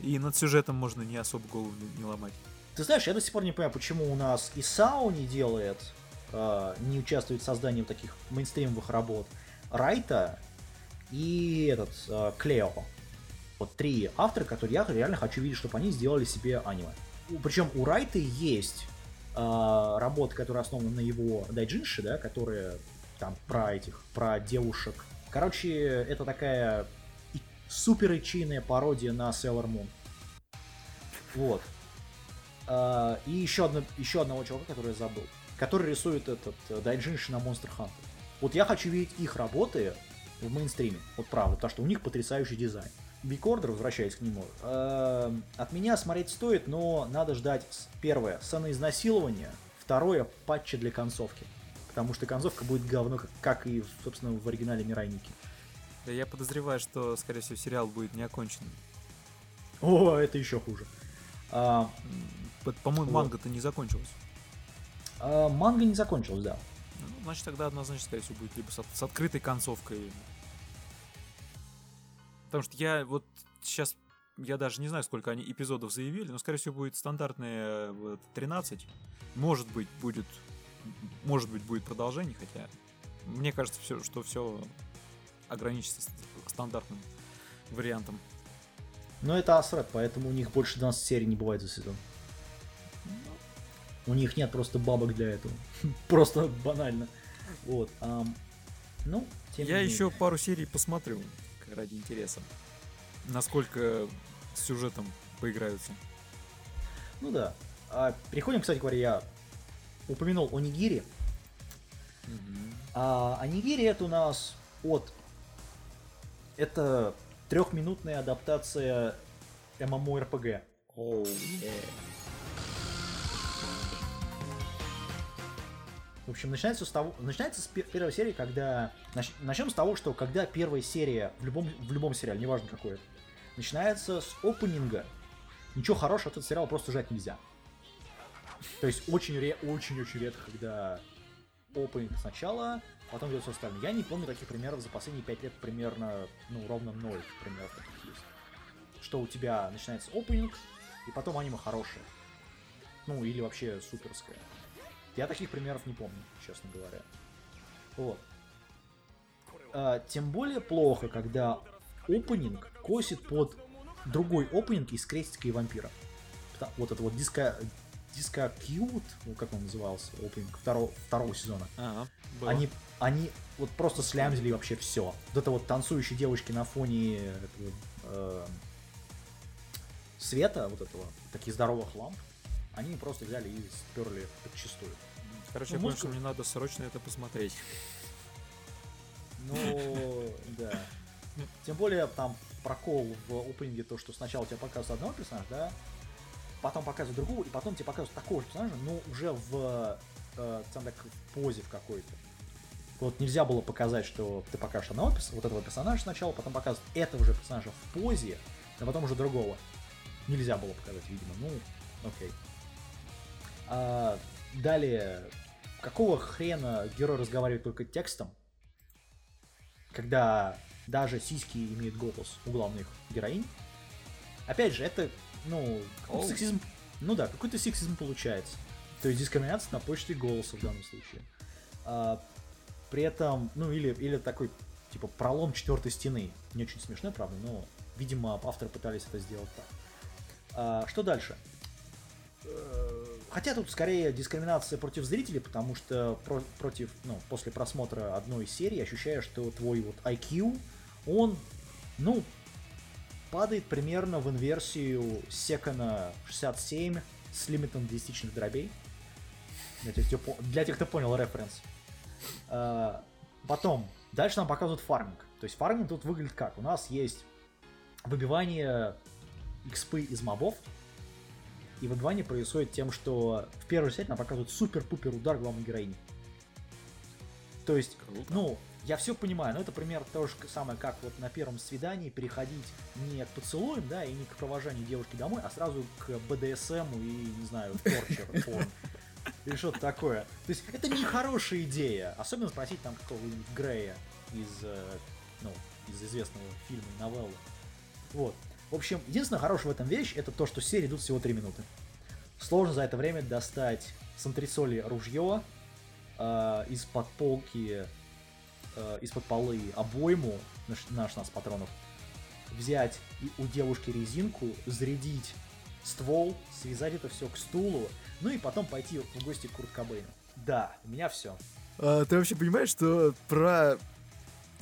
Speaker 2: И над сюжетом можно не особо голову не ломать.
Speaker 1: Ты знаешь, я до сих пор не понимаю, почему у нас и САУ не делает, э, не участвует в создании таких мейнстримовых работ. Райта и этот э, Клео. Вот три автора, которые я реально хочу видеть, чтобы они сделали себе аниме. Причем у Райта есть э, работы, которые основаны на его дайджинше, да, которые там про этих, про девушек. Короче, это такая супер ичийная пародия на Sailor Moon. Вот. Uh, и еще, одно, еще одного чувака, который я забыл, который рисует этот uh, Дайджинши на Monster Hunter. Вот я хочу видеть их работы в мейнстриме, вот правда, потому что у них потрясающий дизайн. Order, возвращаясь к нему, uh, от меня смотреть стоит, но надо ждать, первое, сцены изнасилования, второе, патчи для концовки. Потому что концовка будет говно, как, как и, собственно, в оригинале Мирайники.
Speaker 2: Да я подозреваю, что, скорее всего, сериал будет не окончен.
Speaker 1: О, это еще хуже.
Speaker 2: А, по-моему, вот. манга-то не закончилась.
Speaker 1: А, манга не закончилась, да.
Speaker 2: Ну, значит, тогда однозначно, скорее всего, будет либо с, с открытой концовкой. Потому что я вот сейчас, я даже не знаю, сколько они эпизодов заявили, но, скорее всего, будет стандартные вот, 13. Может быть, будет, может быть, будет продолжение, хотя мне кажется, все, что все ограничится стандартным вариантом.
Speaker 1: Но это Асред, поэтому у них больше 12 серий не бывает за сезон. У них нет просто бабок для этого. просто банально. Вот. Ну,
Speaker 2: тем Я еще пару серий посмотрю ради интереса. Насколько с сюжетом поиграются.
Speaker 1: Ну да. А, переходим, кстати говоря, я упомянул о Нигире. Mm-hmm. А, а Нигири это у нас от... Это трехминутная адаптация MMORPG. Oh, yeah. В общем, начинается с того, начинается с первой серии, когда нач, начнем с того, что когда первая серия в любом в любом сериале, неважно какой начинается с опенинга, ничего хорошего от этого сериала просто ждать нельзя. То есть очень очень очень редко, когда опенинг сначала, потом идет все остальное. Я не помню таких примеров за последние пять лет примерно, ну ровно ноль примеров таких есть. Что у тебя начинается опенинг, и потом аниме хорошее. Ну, или вообще суперское. Я таких примеров не помню, честно говоря. Вот. А, тем более плохо, когда опенинг косит под другой опенинг из крестика и вампира. Вот это вот диска, диска Cute, ну, как он назывался, опенинг второго, второго сезона. Ага, они, они вот просто слямзили вообще все. Вот это вот танцующие девочки на фоне этого, э, света, вот этого, таких здоровых ламп, они просто взяли и сперли подчистую.
Speaker 2: Короче, ну, я понял, что мне надо срочно это посмотреть.
Speaker 1: Ну, да. Тем более там прокол в опенинге то, что сначала тебе показывают одного персонажа, да, потом показывают другого, и потом тебе показывают такого же персонажа, но уже в, э, так, в позе в какой-то. Вот нельзя было показать, что ты покажешь одного вот этого персонажа сначала, потом показывают этого же персонажа в позе, а потом уже другого. Нельзя было показать, видимо. Ну, окей. А, далее, какого хрена герой разговаривает только текстом, когда даже сиськи имеют голос у главных героинь? Опять же, это, ну, oh. сексизм, ну да, какой-то сексизм получается. То есть дискриминация на почте голоса в данном случае. А, при этом, ну или, или такой, типа, пролом четвертой стены. Не очень смешно, правда, но, видимо, авторы пытались это сделать так. А, что дальше? Хотя тут скорее дискриминация против зрителей, потому что про, против, ну, после просмотра одной серии ощущаю, что твой вот IQ, он, ну, падает примерно в инверсию Секона 67 с лимитом десятичных дробей. Для тех, кто, для тех, кто понял референс. А, потом, дальше нам показывают фарминг. То есть фарминг тут выглядит как? У нас есть выбивание экспы из мобов. И выбивание происходит тем, что в первую серии нам показывают супер-пупер удар главной героини. То есть, Круто. ну, я все понимаю, но это пример то же самое, как вот на первом свидании переходить не к поцелуям, да, и не к провожанию девушки домой, а сразу к БДСМ и, не знаю, торчер Или что-то такое. То есть это не хорошая идея. Особенно спросить там какого-нибудь Грея из, э, ну, из известного фильма и новеллы. Вот. В общем, единственное хорошее в этом вещь, это то, что серии идут всего 3 минуты. Сложно за это время достать с антресоли ружье, э, из-под полки, э, из-под полы обойму на 16 патронов, взять у девушки резинку, зарядить ствол, связать это все к стулу, ну и потом пойти в гости к Курт Кобейну. Да, у меня все.
Speaker 2: А, ты вообще понимаешь, что про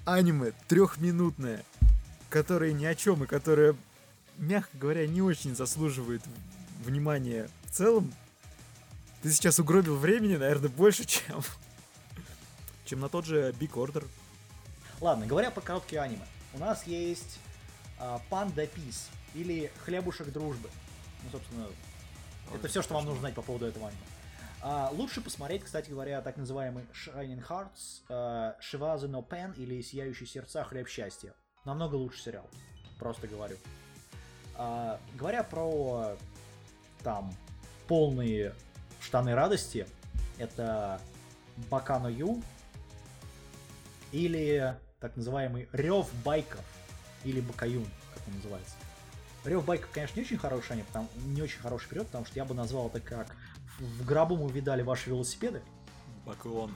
Speaker 2: аниме трехминутное, которое ни о чем и которое мягко говоря, не очень заслуживает внимания в целом. Ты сейчас угробил времени, наверное, больше, чем, чем на тот же Big Order.
Speaker 1: Ладно, говоря по короткие аниме. У нас есть Панда uh, Пис или Хлебушек Дружбы. Ну, собственно, Ой, это все, что вам нужно знать по поводу этого аниме. Uh, лучше посмотреть, кстати говоря, так называемый Shining Hearts, uh, Shiva the No Pen или Сияющие сердца Хлеб счастья. Намного лучше сериал. Просто говорю. А, говоря про там полные штаны радости, это Бакано Ю или так называемый Рев байков или Бакаюн, как он называется. Рев байков, конечно, не очень хороший, они, потому, не очень хороший период, потому что я бы назвал это как в гробу мы видали ваши велосипеды.
Speaker 2: Баклон.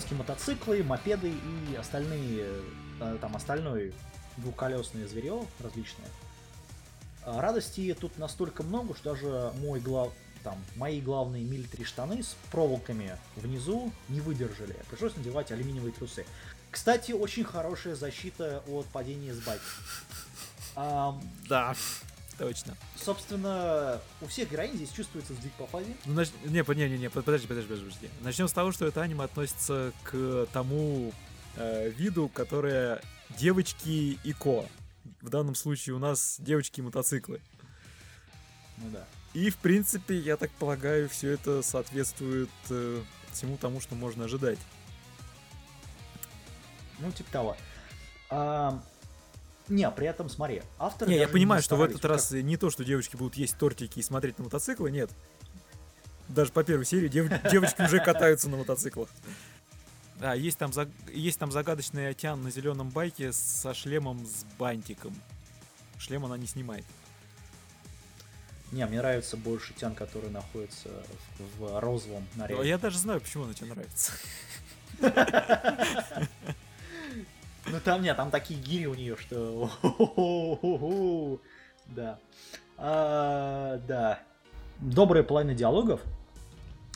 Speaker 1: Японские мотоциклы, мопеды и остальные, э, там, остальное двухколесное зверье различное. А радости тут настолько много, что даже мой глав... там, мои главные милитари штаны с проволоками внизу не выдержали. Пришлось надевать алюминиевые трусы. Кстати, очень хорошая защита от падения с байка.
Speaker 2: А, да, точно.
Speaker 1: Собственно, у всех героинь здесь чувствуется сдвиг по фазе.
Speaker 2: Ну, нач... не, не, не, не, подожди, подожди, подожди. Начнем с того, что это аниме относится к тому э, виду, которое девочки и ко. В данном случае у нас девочки и мотоциклы.
Speaker 1: Ну да.
Speaker 2: И, в принципе, я так полагаю, все это соответствует э, всему тому, что можно ожидать.
Speaker 1: Ну, типа того. А, не, при этом, смотри, автор...
Speaker 2: Не, я понимаю, что в этот раз как... не то, что девочки будут есть тортики и смотреть на мотоциклы, нет. Даже по первой серии дев... девочки уже катаются на мотоциклах. Да, есть там, за... есть там загадочный Атян на зеленом байке со шлемом с бантиком. Шлем она не снимает.
Speaker 1: Не, мне нравится больше Тян, который находится в, в розовом наряде.
Speaker 2: Я даже знаю, почему она тебе нравится.
Speaker 1: Ну там нет, там такие гири у нее, что... Да. А, да. Добрая половина диалогов,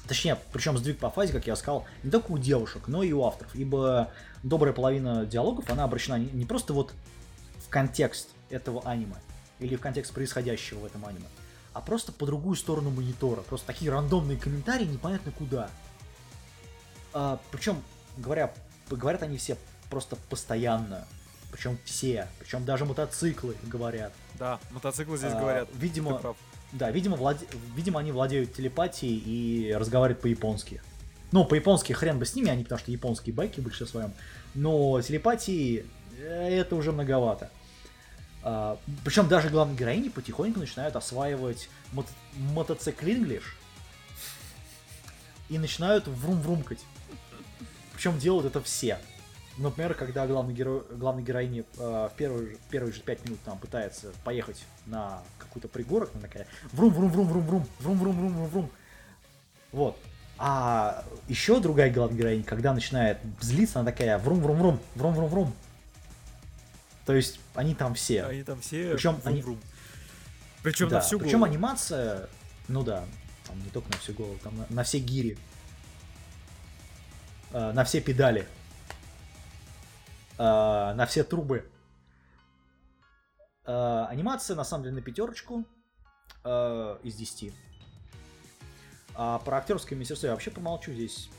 Speaker 1: точнее, причем сдвиг по фазе, как я сказал, не только у девушек, но и у авторов, ибо добрая половина диалогов, она обращена не просто вот в контекст этого аниме, или в контекст происходящего в этом аниме, а просто по другую сторону монитора. Просто такие рандомные комментарии непонятно куда. А, причем, говоря, говорят они все просто постоянно. Причем все. Причем даже мотоциклы говорят.
Speaker 2: Да, мотоциклы здесь а, говорят.
Speaker 1: Видимо, да, видимо, владе... видимо, они владеют телепатией и разговаривают по-японски. Ну, по-японски хрен бы с ними, они потому что японские байки в большинстве своем. Но телепатии э, это уже многовато. А, причем даже главные героини потихоньку начинают осваивать мото- мотоциклинглиш и начинают врум-врумкать. Причем делают это все. Например, когда главный герой, главной героиня э, в первые, первые же пять минут там пытается поехать на какой-то пригорок, она такая врум-врум-врум-врум-врум, врум-врум-врум-врум-врум. Вот. А еще другая главная героиня, когда начинает злиться, она такая врум-врум-врум, врум-врум-врум. То есть они там все.
Speaker 2: Они там все.
Speaker 1: Причем врум, они...
Speaker 2: врум. Причем
Speaker 1: да.
Speaker 2: на всю
Speaker 1: голову. Причем анимация, ну да, там не только на всю голову, там на, на все гири, э, на все педали на все трубы. Э, анимация на самом деле на пятерочку э, из 10. А про актерское мастерство я вообще помолчу здесь.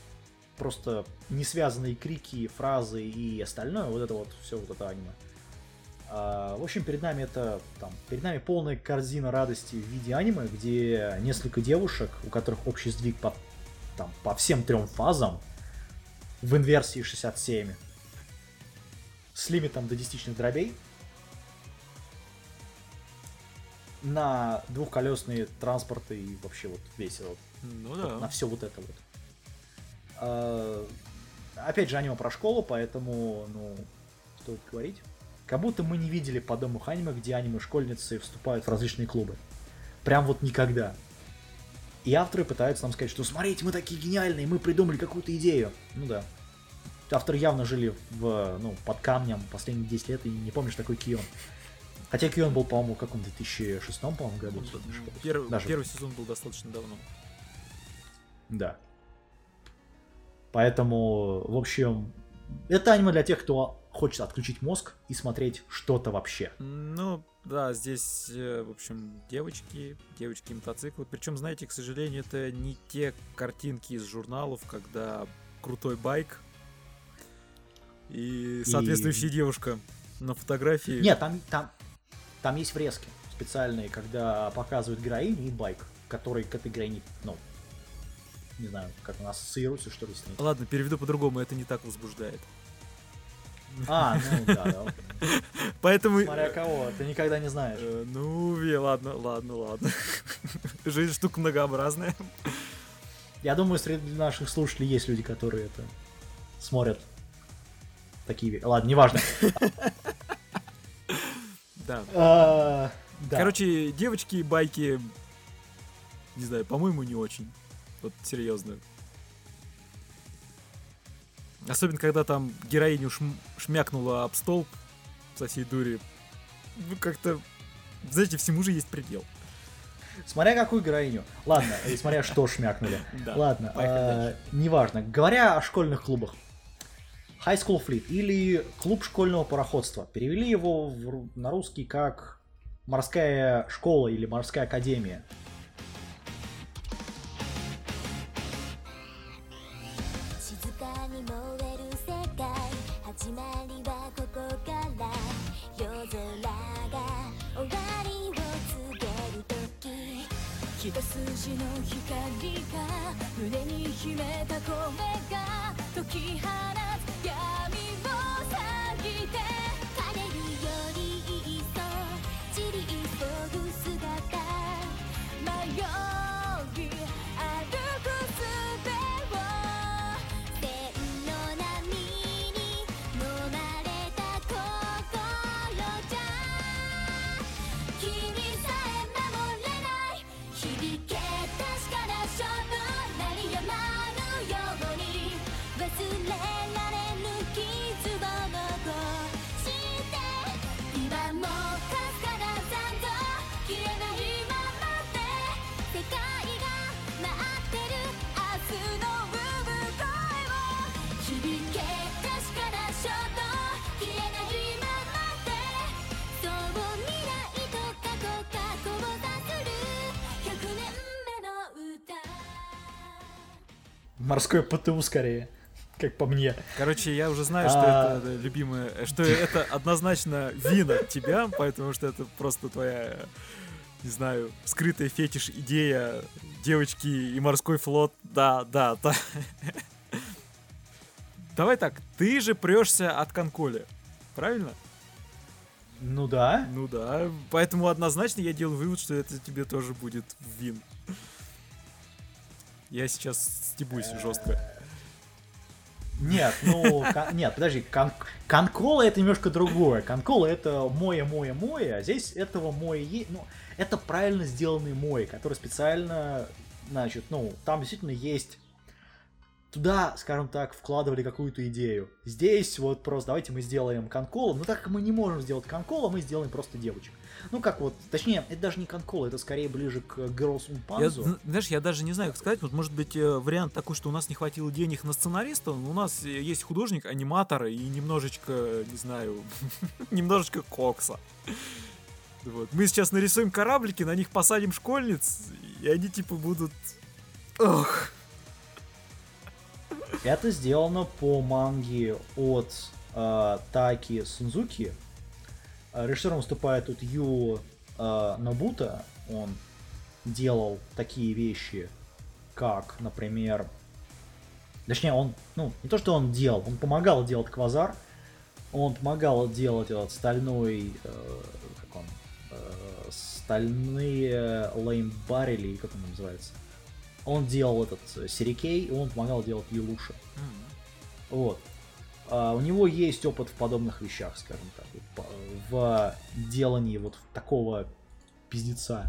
Speaker 1: Просто не связанные крики, фразы и остальное, вот это вот все вот это аниме. В общем, перед нами это там, перед нами полная корзина радости в виде аниме, где несколько девушек, у которых общий сдвиг по, там, по всем трем фазам в инверсии 67 с лимитом до десятичных дробей на двухколесные транспорты и вообще вот весь вот,
Speaker 2: ну, да.
Speaker 1: вот на все вот это вот. А, опять же, аниме про школу, поэтому, ну, стоит говорить. Как будто мы не видели подобных аниме, где аниме-школьницы вступают в различные клубы. Прям вот никогда. И авторы пытаются нам сказать, что смотрите, мы такие гениальные, мы придумали какую-то идею. Ну да, авторы явно жили в, ну, под камнем последние 10 лет и не помнишь такой Кион. Хотя Кион был, по-моему, в каком 2006 по-моему, году.
Speaker 2: Первый, Даже... первый сезон был достаточно давно.
Speaker 1: Да. Поэтому, в общем, это аниме для тех, кто хочет отключить мозг и смотреть что-то вообще.
Speaker 2: Ну, да, здесь, э, в общем, девочки, девочки-мотоциклы. Причем, знаете, к сожалению, это не те картинки из журналов, когда крутой байк и соответствующая и... девушка на фотографии.
Speaker 1: Нет, там, там, там есть врезки специальные, когда показывают героиню и байк, который к этой героине, ну, не знаю, как у нас ассоциируется, что ли, с ней.
Speaker 2: Ладно, переведу по-другому, это не так возбуждает.
Speaker 1: А, ну да, да.
Speaker 2: Поэтому...
Speaker 1: Смотря кого, ты никогда не знаешь. Э,
Speaker 2: ну, ладно, ладно, ладно. Жизнь штука многообразная.
Speaker 1: Я думаю, среди наших слушателей есть люди, которые это смотрят такие... Ладно, неважно.
Speaker 2: Да.
Speaker 1: А, да.
Speaker 2: Короче, девочки байки, не знаю, по-моему, не очень. Вот серьезно. Особенно, когда там героиню шм- шмякнула об столб со всей дури. Ну, как-то, знаете, всему же есть предел.
Speaker 1: Смотря какую героиню. Ладно, и смотря что шмякнули. Ладно, а, неважно. Говоря о школьных клубах. High School Fleet или клуб школьного пароходства. Перевели его в на русский как морская школа или морская академия.
Speaker 3: 静か
Speaker 1: Морское ПТУ скорее, как по мне.
Speaker 2: Короче, я уже знаю, что
Speaker 1: А.
Speaker 2: это любимое, что это однозначно вин от тебя, потому что это просто твоя, не знаю, скрытая фетиш идея девочки и морской флот. Да, да, да. Давай так, ты же прешься от конколи, правильно?
Speaker 1: Ну да.
Speaker 2: Ну да, поэтому однозначно я делаю вывод, что это тебе тоже будет вин. Я сейчас стебусь жестко.
Speaker 1: Нет, ну, нет, подожди, кон- конкола это немножко другое. Конкола это мое, мое, мое, а здесь этого мое, е- ну, это правильно сделанный мой, который специально, значит, ну, там действительно есть туда, скажем так, вкладывали какую-то идею. Здесь вот просто давайте мы сделаем конкола, но так как мы не можем сделать конкола, мы сделаем просто девочек. Ну как вот, точнее, это даже не конкола, это скорее ближе к Girls on
Speaker 2: Я, знаешь, я даже не знаю, как сказать. Вот, может быть, э, вариант такой, что у нас не хватило денег на сценариста. но У нас э, есть художник, аниматор и немножечко, не знаю, немножечко кокса. Вот. Мы сейчас нарисуем кораблики, на них посадим школьниц, и они типа будут... Ох.
Speaker 1: Это сделано по манге от э, Таки Сунзуки. Режиссером выступает тут Ю э, Нобута. Он делал такие вещи, как, например... Точнее, он, ну, не то, что он делал, он помогал делать Квазар, он помогал делать этот стальной, э, как он, э, стальные леймбарели, как он называется. Он делал этот э, Сирикей, и он помогал делать Юлуша. Вот. А, у него есть опыт в подобных вещах, скажем так, в делании вот такого пиздеца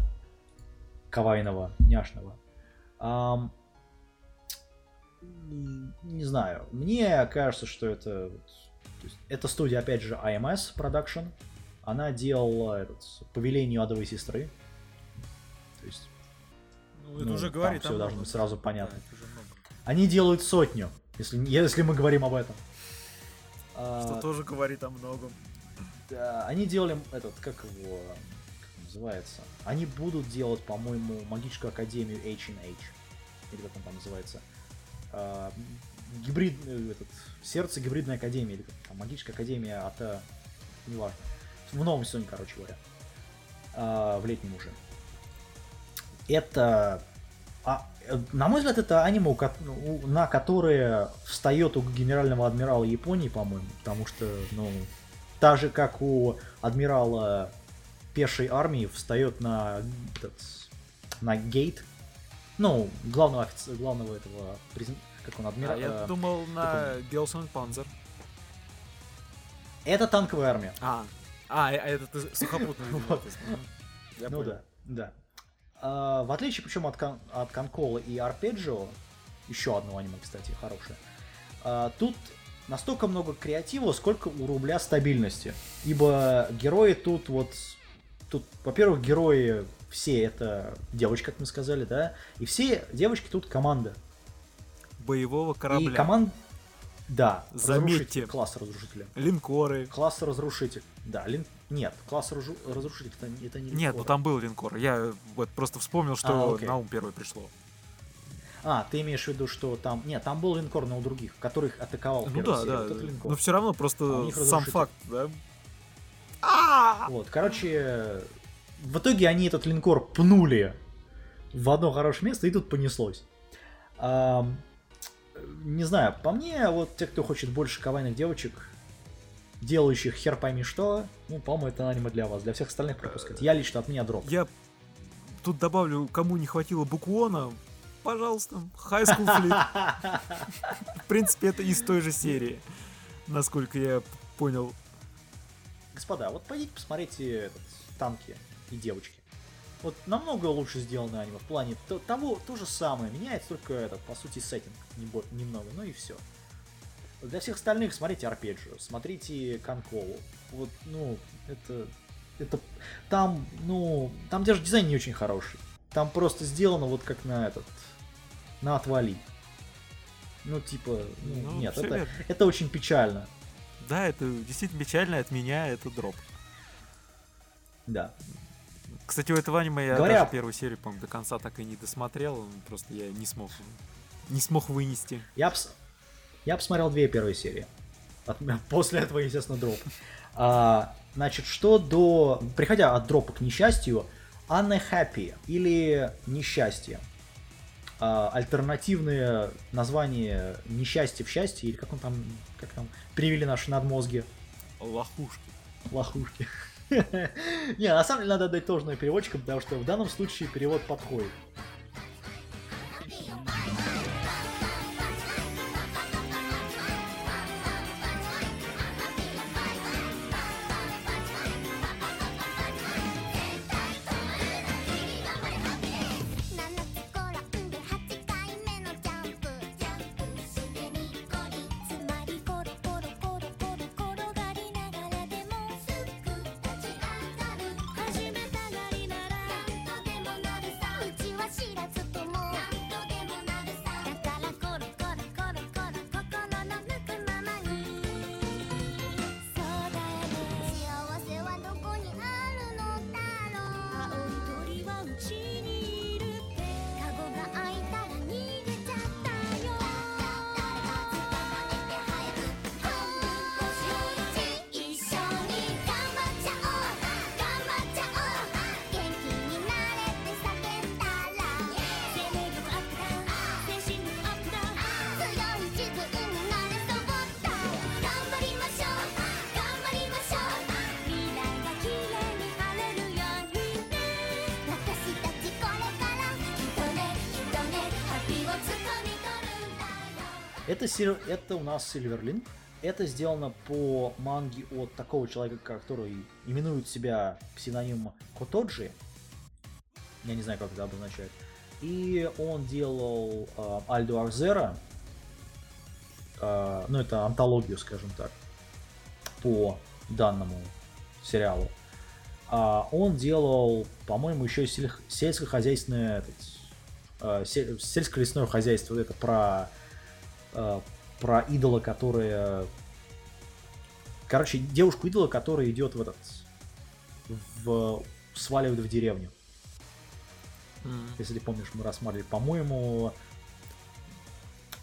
Speaker 1: кавайного, няшного. М, не знаю, мне кажется, что это есть, эта студия, опять же, IMS Production. Она делала этот, по велению адовой сестры. То есть
Speaker 2: Ну,
Speaker 1: Ну, там всё должно быть сразу понятно.
Speaker 2: это уже много.
Speaker 1: они делают сотню, если, если мы говорим об этом. А,
Speaker 2: Что тоже говорит о многом.
Speaker 1: Да, они делали этот, как его, как называется? Они будут делать, по-моему, магическую академию H&H. Или как он там называется. А, гибрид, э, этот, сердце гибридной академии, или там, магическая академия от, э, неважно. В новом сезоне, короче говоря. А, в летнем уже. Это, а, э, на мой взгляд, это аниме, у ко- у- на которое встает у генерального адмирала Японии, по-моему, потому что, ну, так же, как у адмирала пешей армии встает на, этот, на гейт, ну, главного офицера, главного этого, как он,
Speaker 2: А,
Speaker 1: адмирал,
Speaker 2: я
Speaker 1: э,
Speaker 2: думал на Гелсон Панзер.
Speaker 1: это танковая армия.
Speaker 2: А, а, а это ты сухопутный. ну,
Speaker 1: ну да, да. А, в отличие, причем от, кон- от Конкола и Арпеджио, еще одно аниме, кстати, хорошее, а, тут настолько много креатива, сколько у рубля стабильности. Ибо герои тут вот... Тут, во-первых, герои все это девочки, как мы сказали, да? И все девочки тут команда.
Speaker 2: Боевого корабля.
Speaker 1: И команд... Да,
Speaker 2: Заметьте.
Speaker 1: разрушитель, класс разрушителя.
Speaker 2: Линкоры.
Speaker 1: Класс разрушитель. Да, лин... Нет, класс разру- разрушитель это, не- это не
Speaker 2: Нет, ну
Speaker 1: линкор.
Speaker 2: там был линкор. Я вот просто вспомнил, что
Speaker 1: А, окей.
Speaker 2: на ум первое пришло.
Speaker 1: А, ты имеешь в виду, что там... Нет, там был линкор, но у других, которых атаковал
Speaker 2: Ну да,
Speaker 1: серия.
Speaker 2: да.
Speaker 1: Вот линкор.
Speaker 2: Но все равно просто
Speaker 1: А
Speaker 2: сам факт, да. А!
Speaker 1: Вот, короче, в итоге они этот линкор пнули в одно хорошее место, и тут понеслось. Ам, не знаю, по мне, вот те, кто хочет больше кавайных девочек, делающих хер пойми что, ну, по-моему, это аниме для вас. Для всех остальных пропускать. Я лично от меня дроп.
Speaker 2: Я тут добавлю, кому не хватило буквона, пожалуйста, High School Fleet. В принципе, это из той же серии, насколько я понял.
Speaker 1: Господа, вот пойдите посмотрите этот, танки и девочки. Вот намного лучше сделано аниме в плане то- того, то же самое. Меняется только этот, по сути, сеттинг немного, ну и все. Для всех остальных смотрите Арпеджио, смотрите Конкову. Вот, ну, это... Это... Там, ну... Там даже дизайн не очень хороший. Там просто сделано вот как на этот... На отвали. Ну, типа, ну,
Speaker 2: Ну,
Speaker 1: нет, это,
Speaker 2: верно.
Speaker 1: это очень печально.
Speaker 2: Да, это действительно печально, от меня это дроп.
Speaker 1: Да.
Speaker 2: Кстати, у этого аниме я
Speaker 1: Говоря-
Speaker 2: даже первую серию, по-моему, до конца так и не досмотрел, просто я не смог, не смог вынести.
Speaker 1: Я, пос- я посмотрел две первые серии. От- После этого, естественно, дроп. А, значит, что до... Приходя от дропа к несчастью, unhappy или несчастье. А, альтернативное название несчастье в счастье, или как он там, как там перевели наши надмозги,
Speaker 2: Лохушки.
Speaker 1: лохушки. Не, на самом деле надо отдать должное переводчикам, потому что в данном случае перевод подходит.「Это, у нас Silverlink. Это сделано по манге от такого человека, который именует себя псевдонимом Котоджи. Я не знаю, как это обозначает. И он делал э, Альдо Арзера. Э, ну, это антологию, скажем так, по данному сериалу. А он делал, по-моему, еще сельх- сельскохозяйственное, этот, э, се- сельско-лесное хозяйство. Это про про идола, которая... Короче, девушку-идола, которая идет в этот... В... сваливает в деревню.
Speaker 2: М.
Speaker 1: Если ты помнишь, мы рассматривали, по-моему...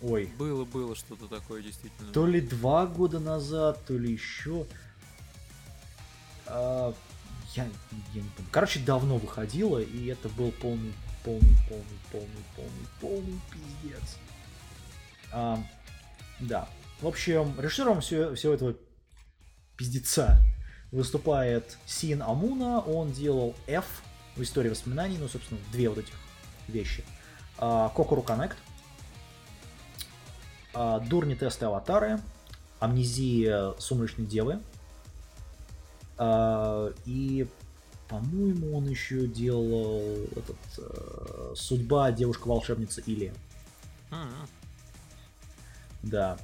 Speaker 1: Ой,
Speaker 2: Было, было что-то такое, действительно.
Speaker 1: то ли два года назад, то ли еще... А, я, я не помню. Короче, давно выходило, и это был полный, полный, полный, полный, полный, полный пиздец. А, да. В общем, режиссером всего, всего этого пиздеца выступает Син Амуна. Он делал F в истории воспоминаний, ну, собственно, две вот этих вещи. А, Кокору Коннект, а, Дурни тесты аватары, Амнезия Сумрачной Девы. А, и, по-моему, он еще делал этот, э, Судьба девушка-волшебница Или.
Speaker 2: М,
Speaker 1: Да.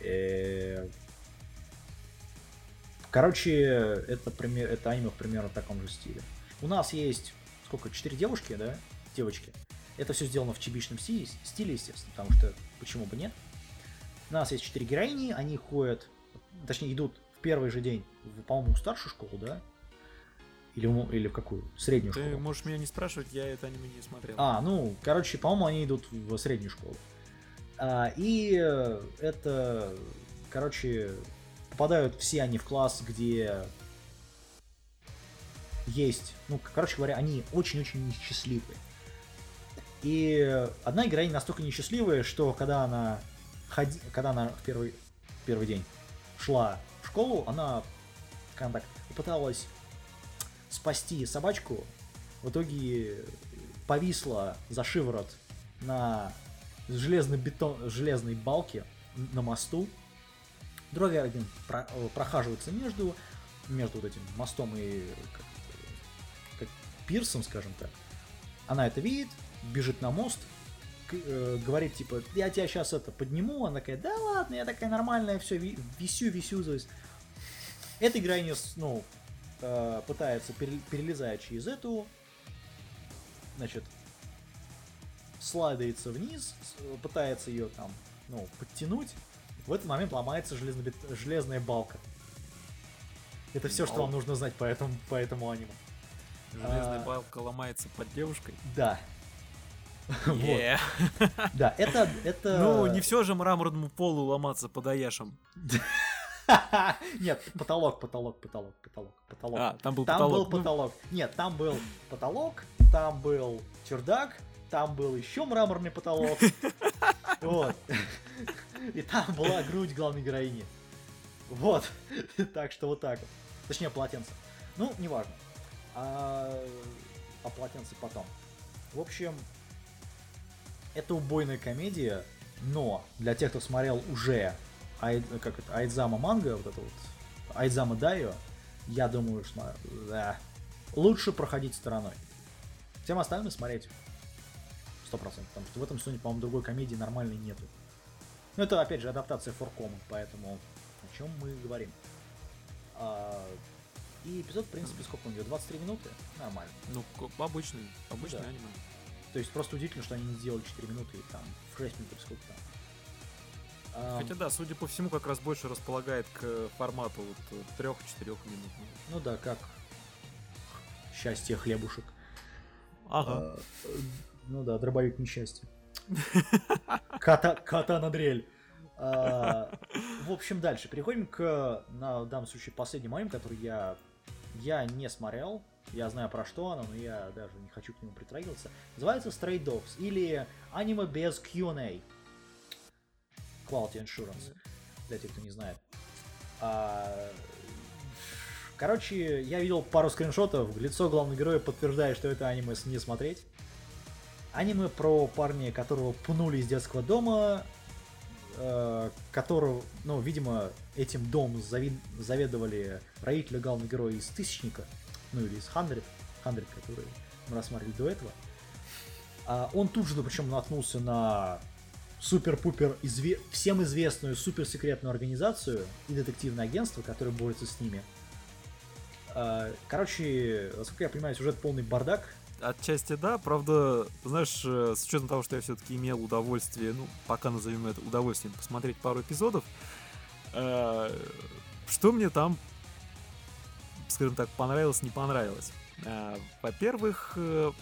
Speaker 1: Э, Короче, это, пример, это аниме примерно в таком же стиле. У нас есть, сколько, четыре девушки, да? Девочки. Это все сделано в чебичном стиле, стиле, естественно, потому что почему бы нет. У нас есть четыре героини, они ходят, точнее, идут в первый же день, в, по-моему, в старшую школу, да? Или, в- или в какую? Среднюю
Speaker 2: Ты
Speaker 1: школу.
Speaker 2: можешь меня не спрашивать, я это аниме не смотрел.
Speaker 1: А, ну, короче, по-моему, они идут в среднюю школу. А, и э, это, короче, попадают все они в класс, где есть, ну, короче говоря, они очень-очень несчастливые. И одна героиня настолько несчастливая, что когда она, ходи... когда она в первый, первый день шла в школу, она, скажем так, попыталась спасти собачку, в итоге повисла за шиворот на железной, бетон... железной балке на мосту. Дрови один про- э, прохаживается между, между вот этим мостом и как, как пирсом, скажем так. Она это видит, бежит на мост, к- э, говорит типа, я тебя сейчас это подниму, она такая, да ладно, я такая нормальная, все, висю, висю, то есть. Эта героиня, с- ну, э, пытается, пере- перелезая через эту, значит, слайдается вниз, с- пытается ее там, ну, подтянуть. В этот момент ломается железнобет- железная балка. Это все, что вам нужно знать по этому, по этому аниме.
Speaker 2: Железная
Speaker 1: а-
Speaker 2: балка ломается под девушкой.
Speaker 1: Да. Вот. Да, это, это...
Speaker 2: Ну, не все же мраморному полу ломаться под Аяшем.
Speaker 1: Нет, потолок, потолок, потолок, потолок, потолок.
Speaker 2: А, там был
Speaker 1: Там
Speaker 2: потолок.
Speaker 1: был
Speaker 2: Ну,
Speaker 1: потолок. Нет, там был потолок, там был чердак, там был еще мраморный потолок. Вот. И там была грудь главной героини. Вот. Так что вот так вот. Точнее, полотенце. Ну, неважно. А, а полотенце потом. В общем, это убойная комедия, но для тех, кто смотрел уже Ай, как это, Айдзама манга вот это вот, Айдзама Дайо, я думаю, что да, лучше проходить стороной. Всем остальным смотреть. 100%, потому что в этом сезоне, по-моему, другой комедии нормальной нету. Но это, опять же, адаптация Форкома, поэтому о чем мы говорим. А, и эпизод, в принципе, сколько у него? 23 минуты? Нормально.
Speaker 2: Ну, обычный, обычный
Speaker 1: да.
Speaker 2: аниме.
Speaker 1: То есть просто удивительно, что они не сделали 4 минуты и там в 6 минут сколько там.
Speaker 2: Хотя да, судя по всему, как раз больше располагает к формату вот э, 3-4 минут.
Speaker 1: Ну да, как счастье хлебушек.
Speaker 2: Ага.
Speaker 1: А, ну да, дробовик несчастья. Ката, катана дрель. А, в общем, дальше. Переходим к, на данном случае, последнему аниме, который я, я не смотрел. Я знаю про что оно, но я даже не хочу к нему притрагиваться. Называется Stray Dogs или аниме без Q&A. Quality Insurance, для тех, кто не знает. А, Короче, я видел пару скриншотов, лицо главного героя подтверждает, что это аниме не смотреть. Аниме про парня, которого пнули из детского дома, э, которого, ну, видимо, этим домом зави- заведовали родители главного героя из Тысячника, ну, или из Хандрит, Хандрит, который мы рассматривали до этого. А он тут же, причем, наткнулся на супер-пупер изве- всем известную суперсекретную организацию и детективное агентство, которое борется с ними. А, Короче, насколько я понимаю, сюжет полный бардак.
Speaker 2: Отчасти да, правда, знаешь, э, с учетом того, что я все-таки имел удовольствие, ну, пока назовем это удовольствием, посмотреть пару эпизодов, э, что мне там, скажем так, понравилось, не понравилось. Э, Во-первых, э,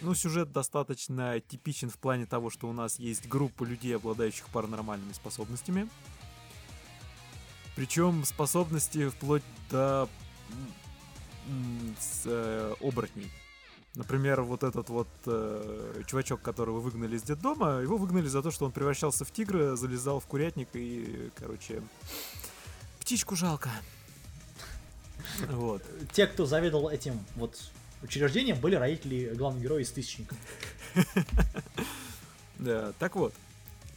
Speaker 2: ну, сюжет достаточно типичен в плане того, что у нас есть группа людей, обладающих паранормальными способностями. Причем способности вплоть до с, э, оборотней. Например, вот этот вот э, чувачок, которого выгнали из детдома, его выгнали за то, что он превращался в тигра, залезал в курятник и, короче, птичку жалко. Вот.
Speaker 1: Те, кто заведовал этим вот учреждением, были родители главного героя из Тысячника.
Speaker 2: Да, так вот.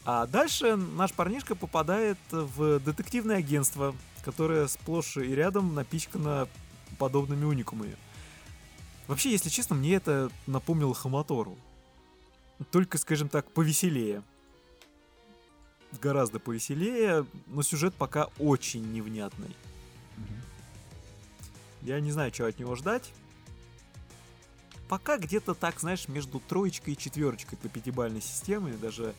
Speaker 2: А дальше наш парнишка попадает в детективное агентство, которое сплошь и рядом напичкано подобными уникумами. Вообще, если честно, мне это напомнило Хаматору. Только, скажем так, повеселее. гораздо повеселее, но сюжет пока очень невнятный. Я не знаю, чего от него ждать. Пока где-то так, знаешь, между троечкой и четверочкой по пятибалльной системе, даже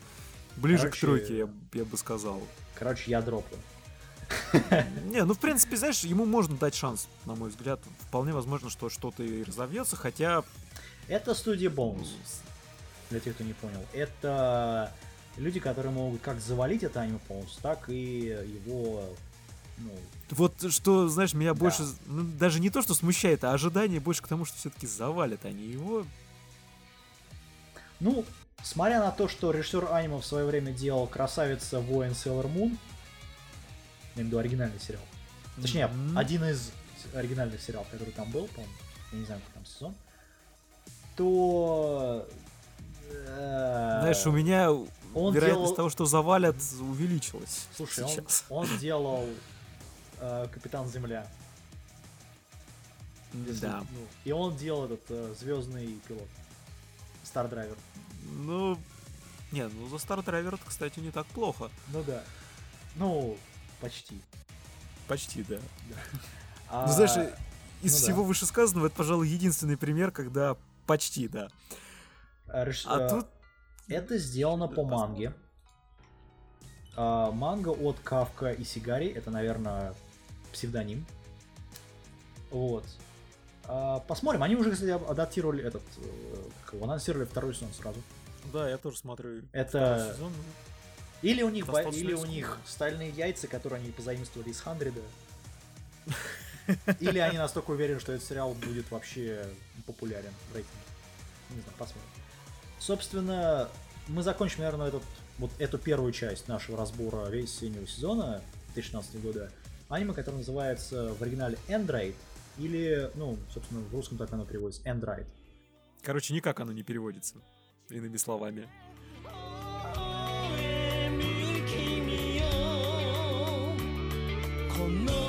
Speaker 2: ближе
Speaker 1: Короче,
Speaker 2: к тройке, я, я бы сказал.
Speaker 1: Короче, я дропаю.
Speaker 2: Не, ну в принципе, знаешь, ему можно дать шанс, на мой взгляд. Вполне возможно, что что-то и разовьется, хотя
Speaker 1: Это студия Bones, для тех, кто не понял. Это люди, которые могут как завалить это аниме полностью, так и его, ну,
Speaker 2: Вот что, знаешь, меня
Speaker 1: Да.
Speaker 2: больше, ну, даже не то, что смущает, а ожидание больше к тому, что все-таки завалят они его.
Speaker 1: Ну, смотря на то, что режиссер аниме в свое время делал «Красавица, воин, Sailor Moon», я имею в виду оригинальный сериал. Точнее,
Speaker 2: Мгм.
Speaker 1: один из оригинальных сериалов, который там был, по-моему, я не знаю, какой там сезон, то... э,
Speaker 2: Знаешь, у меня
Speaker 1: он
Speaker 2: вероятность
Speaker 1: делал-
Speaker 2: того, что завалят, увеличилась.
Speaker 1: Слушай, он,
Speaker 2: сейчас.
Speaker 1: он делал э, Капитан Земля. если-
Speaker 2: Да.
Speaker 1: ну, и он делал этот э, звездный пилот. Star Driver.
Speaker 2: Ну, не, ну за Star Driver, кстати, не так плохо.
Speaker 1: Ну да. Ну, почти.
Speaker 2: Почти, да.
Speaker 1: А,
Speaker 2: Ну, знаешь, из
Speaker 1: ну да.
Speaker 2: всего вышесказанного, это, пожалуй, единственный пример, когда почти, да.
Speaker 1: а, реш-
Speaker 2: А
Speaker 1: э,
Speaker 2: тут
Speaker 1: Это сделано по манге. А, манга от Кавка и Сигари. Это, наверное, псевдоним. Вот. А, посмотрим. Они уже, кстати, адаптировали этот... э, как его, анонсировали второй сезон сразу.
Speaker 2: Да, я тоже смотрю.
Speaker 1: Это-
Speaker 2: второй сезон.
Speaker 1: Или у них,
Speaker 2: Достаточно
Speaker 1: или у них стальные яйца, которые они позаимствовали из Хандреда. Или они настолько уверены, что этот сериал будет вообще популярен в рейтинге. Не знаю, посмотрим. Собственно, мы закончим, наверное, этот, вот эту первую часть нашего разбора весеннего сезона 2016 года. Аниме, которое называется в оригинале Android, или, ну, собственно, в русском так оно переводится, Android.
Speaker 2: Короче, никак оно не переводится. Иными словами.
Speaker 4: この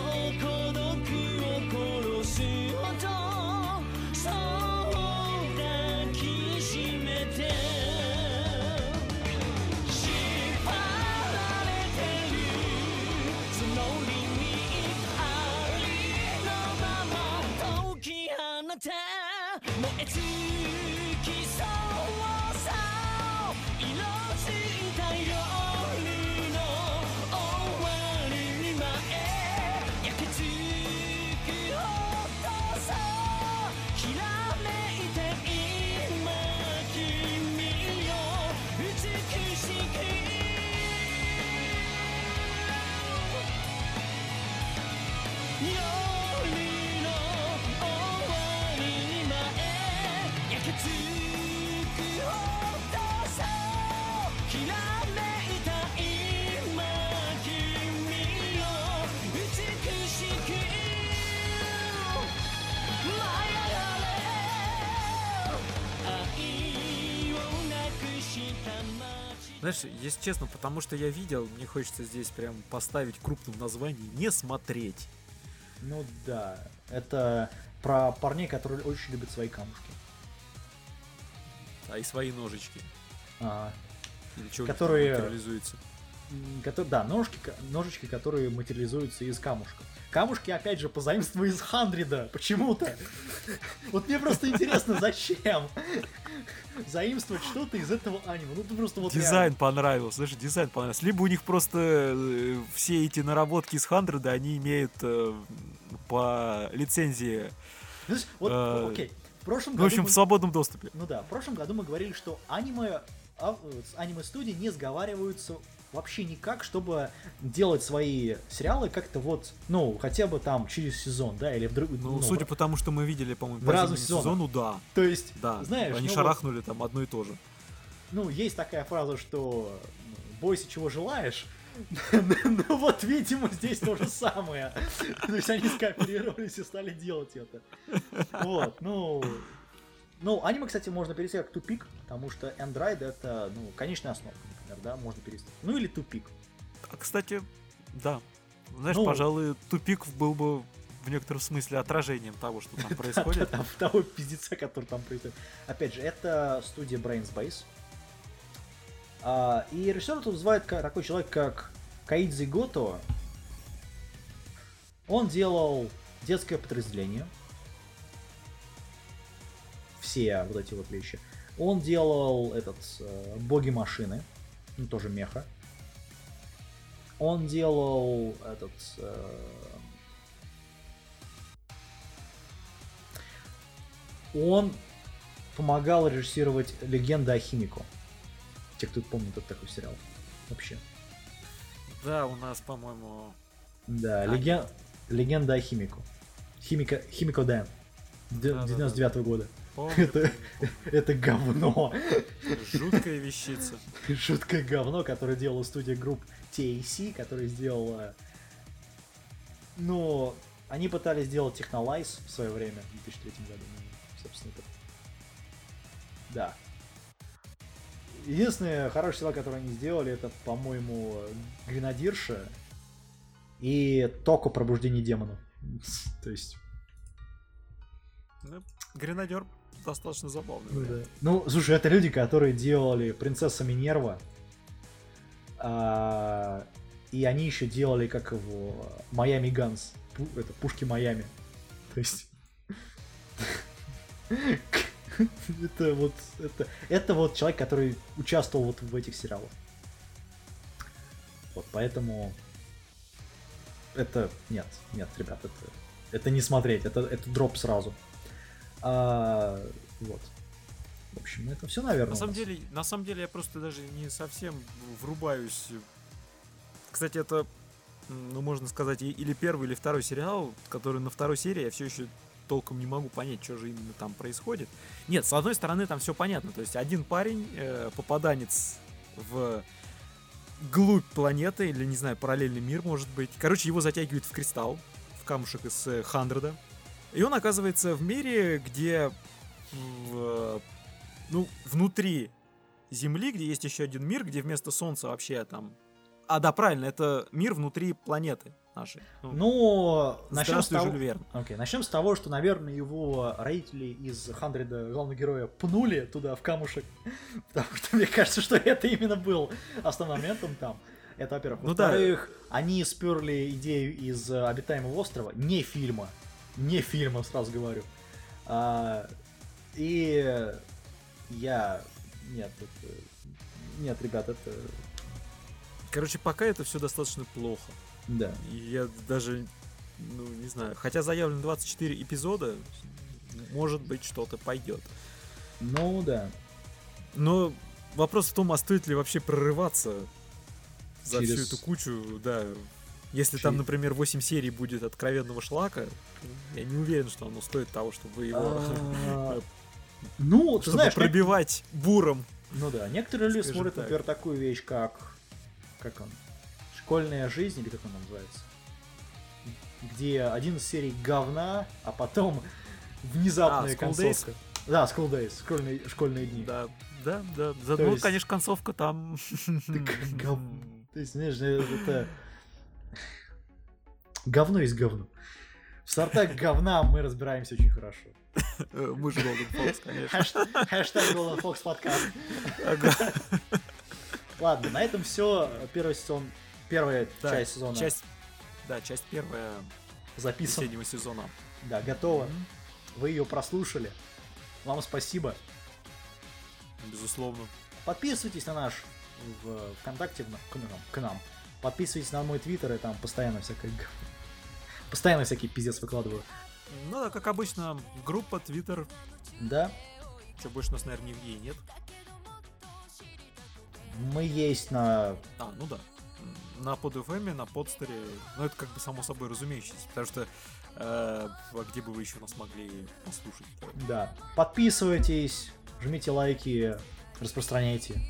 Speaker 2: Знаешь, если честно, потому что я видел, мне хочется здесь прям поставить крупным названием «Не смотреть».
Speaker 1: Ну да, это про парней, которые очень любят свои камушки.
Speaker 2: А и свои ножички.
Speaker 1: А,
Speaker 2: Или что
Speaker 1: Которые-
Speaker 2: реализуется.
Speaker 1: м, кото- да, ножки, ножички, которые материализуются из камушков. Камушки, опять же, позаимствованы из Хандрида, почему-то. Вот мне просто интересно, зачем заимствовать что-то из этого аниме. Ну, просто вот
Speaker 2: Дизайн
Speaker 1: реально.
Speaker 2: понравился, слушай, дизайн понравился. Либо у них просто э, все эти наработки из Хандреда, они имеют э, по лицензии,
Speaker 1: Знаешь, вот,
Speaker 2: э,
Speaker 1: окей, в прошлом
Speaker 2: ну, в общем,
Speaker 1: мы-
Speaker 2: в свободном доступе.
Speaker 1: Ну да, в прошлом году мы говорили, что аниме, а, э, аниме-студии не сговариваются вообще никак, чтобы делать свои сериалы как-то вот, ну, хотя бы там через сезон, да, или в друг...
Speaker 2: Ну,
Speaker 1: ну,
Speaker 2: судя по тому, что мы видели, по-моему, по зимнему
Speaker 1: сезонах.
Speaker 2: сезону, да.
Speaker 1: То есть,
Speaker 2: Да,
Speaker 1: знаешь,
Speaker 2: они
Speaker 1: ну,
Speaker 2: шарахнули там одно и то же.
Speaker 1: вот, ну, есть такая фраза, что ну, бойся, чего желаешь, ну вот, видимо, здесь то же самое. То есть они скооперировались и стали делать это. Вот, ну... Ну, аниме, кстати, можно перевести как тупик, потому что Android это, ну, конечная основа, да, можно перевести. Ну или тупик.
Speaker 2: А, кстати, да. Знаешь,
Speaker 1: Ну-
Speaker 2: пожалуй, тупик был бы в некотором смысле отражением того, что там происходит.
Speaker 1: Того пиздеца, который там происходит. Опять же, это студия Brains Base. А, и режиссер тут вызывает ка- такой человек, как Каидзи Гото. Он делал детское подразделение. Все вот эти вот вещи. Он делал этот э, боги машины, ну тоже меха. Он делал этот э, он помогал режиссировать «Легенда о Химико». Те, кто помнит этот такой сериал. Вообще.
Speaker 2: Да, у нас, по-моему...
Speaker 1: Да,
Speaker 2: А,
Speaker 1: леген... «Легенда о Химико». Химика... Химико Дэн. Д-
Speaker 2: Да-да-да.
Speaker 1: 99 года.
Speaker 2: Помню,
Speaker 1: Это, это говно.
Speaker 2: Жуткая вещица.
Speaker 1: Жуткое говно, которое делала студия групп TAC, которая сделала... Ну, они пытались сделать Technolize в свое время, в 2003 году. Ну, собственно, это... Да. Единственный хороший сериал, который они сделали, это, по-моему, Гренадирша и Токо Пробуждение демонов. То есть...
Speaker 2: Ну, Гренадер достаточно забавный.
Speaker 1: Ну, да. Ну, слушай, это люди, которые делали Принцесса Минерва. а, и они еще делали, как его, Майами Ганс. Это Пушки Майами. То есть... Это вот, это, это вот человек, который участвовал вот в этих сериалах. Вот, поэтому... Это... Нет, нет, ребят, это... Это не смотреть, это, это дроп сразу. А, вот. В общем, это все, наверное.
Speaker 2: На самом деле, на самом деле я просто даже не совсем врубаюсь. Кстати, это, ну можно сказать, или первый, или второй сериал, который на второй серии я все еще толком не могу понять, что же именно там происходит. Нет, с одной стороны там все понятно. То есть один парень, э, попаданец в глубь планеты, или, не знаю, параллельный мир, может быть. Короче, его затягивают в кристалл, в камушек из э, Хандреда. И он оказывается в мире, где в, ну, внутри Земли, где есть еще один мир, где вместо Солнца вообще там... А, да, правильно, это мир внутри планеты нашей. Ну,
Speaker 1: Ну, начнем с того...
Speaker 2: Верн.
Speaker 1: Окей, начнем с того, что, наверное, его родители из Хандреда главного героя пнули туда, в камушек. Потому что мне кажется, что это именно был основным моментом там. Это, во-первых.
Speaker 2: Ну да.
Speaker 1: Во-вторых, они сперли идею из обитаемого острова, не фильма. Не фильма, сразу говорю. А, и я... Нет, это... Нет, ребят, это...
Speaker 2: Короче, пока это все достаточно плохо.
Speaker 1: Да.
Speaker 2: Я даже, ну, не знаю, хотя заявлено 24 эпизода, может быть, что-то пойдет.
Speaker 1: Ну, да.
Speaker 2: Но вопрос в том, а стоит ли вообще прорываться за всю
Speaker 1: Через-
Speaker 2: эту кучу, да. Если там, например, 8 серий будет откровенного шлака, я не уверен, что оно стоит того, чтобы его...
Speaker 1: А, Ну, ты знаешь,
Speaker 2: пробивать буром.
Speaker 1: Ну да, некоторые люди смотрят, например, такую вещь, как... Как он? Школьная жизнь, или как он называется? Где 11 серий говна, а потом внезапная
Speaker 2: А,
Speaker 1: концовка. Да, School Days, школьные, школьные дни.
Speaker 2: Да, да, да. За-
Speaker 1: То
Speaker 2: Ну,
Speaker 1: есть-
Speaker 2: конечно, концовка там...
Speaker 1: Гов- То есть, знаешь, это... Говно есть говно. В сортах говна мы разбираемся очень хорошо.
Speaker 2: Мы же Golden Fox, конечно.
Speaker 1: Хэш- Хэштег Golden Fox подкаст. Ладно, на этом все. Первый сезон, первая
Speaker 2: Да,
Speaker 1: часть сезона
Speaker 2: Часть, да, часть первая
Speaker 1: записана.
Speaker 2: весеннего сезона.
Speaker 1: Да, готово. Вы ее прослушали. Вам спасибо.
Speaker 2: Безусловно.
Speaker 1: Подписывайтесь на наш в ВКонтакте в к нам, к нам. Подписывайтесь на мой твиттер, и там постоянно всякое г- Постоянно всякий пиздец выкладываю.
Speaker 2: Ну да, как обычно, группа, твиттер.
Speaker 1: Да,
Speaker 2: Что больше нас, наверное, нигде и нет.
Speaker 1: мы есть на...
Speaker 2: А, ну да. На PodFM, на подстере. Ну, это как бы само собой разумеющееся. Потому что э, а где бы вы еще нас могли послушать?
Speaker 1: Да. Подписывайтесь, жмите лайки, распространяйте.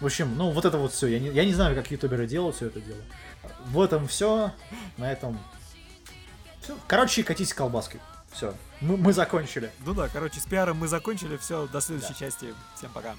Speaker 1: В общем, ну вот это вот все. Я не, я не знаю, как ютуберы делают все это дело. В этом все. На этом... Все. Короче, катись колбаской. Все. Мы, мы закончили.
Speaker 2: Ну да, короче, с пиаром мы закончили. Все, до следующей
Speaker 1: Да.
Speaker 2: части. Всем пока.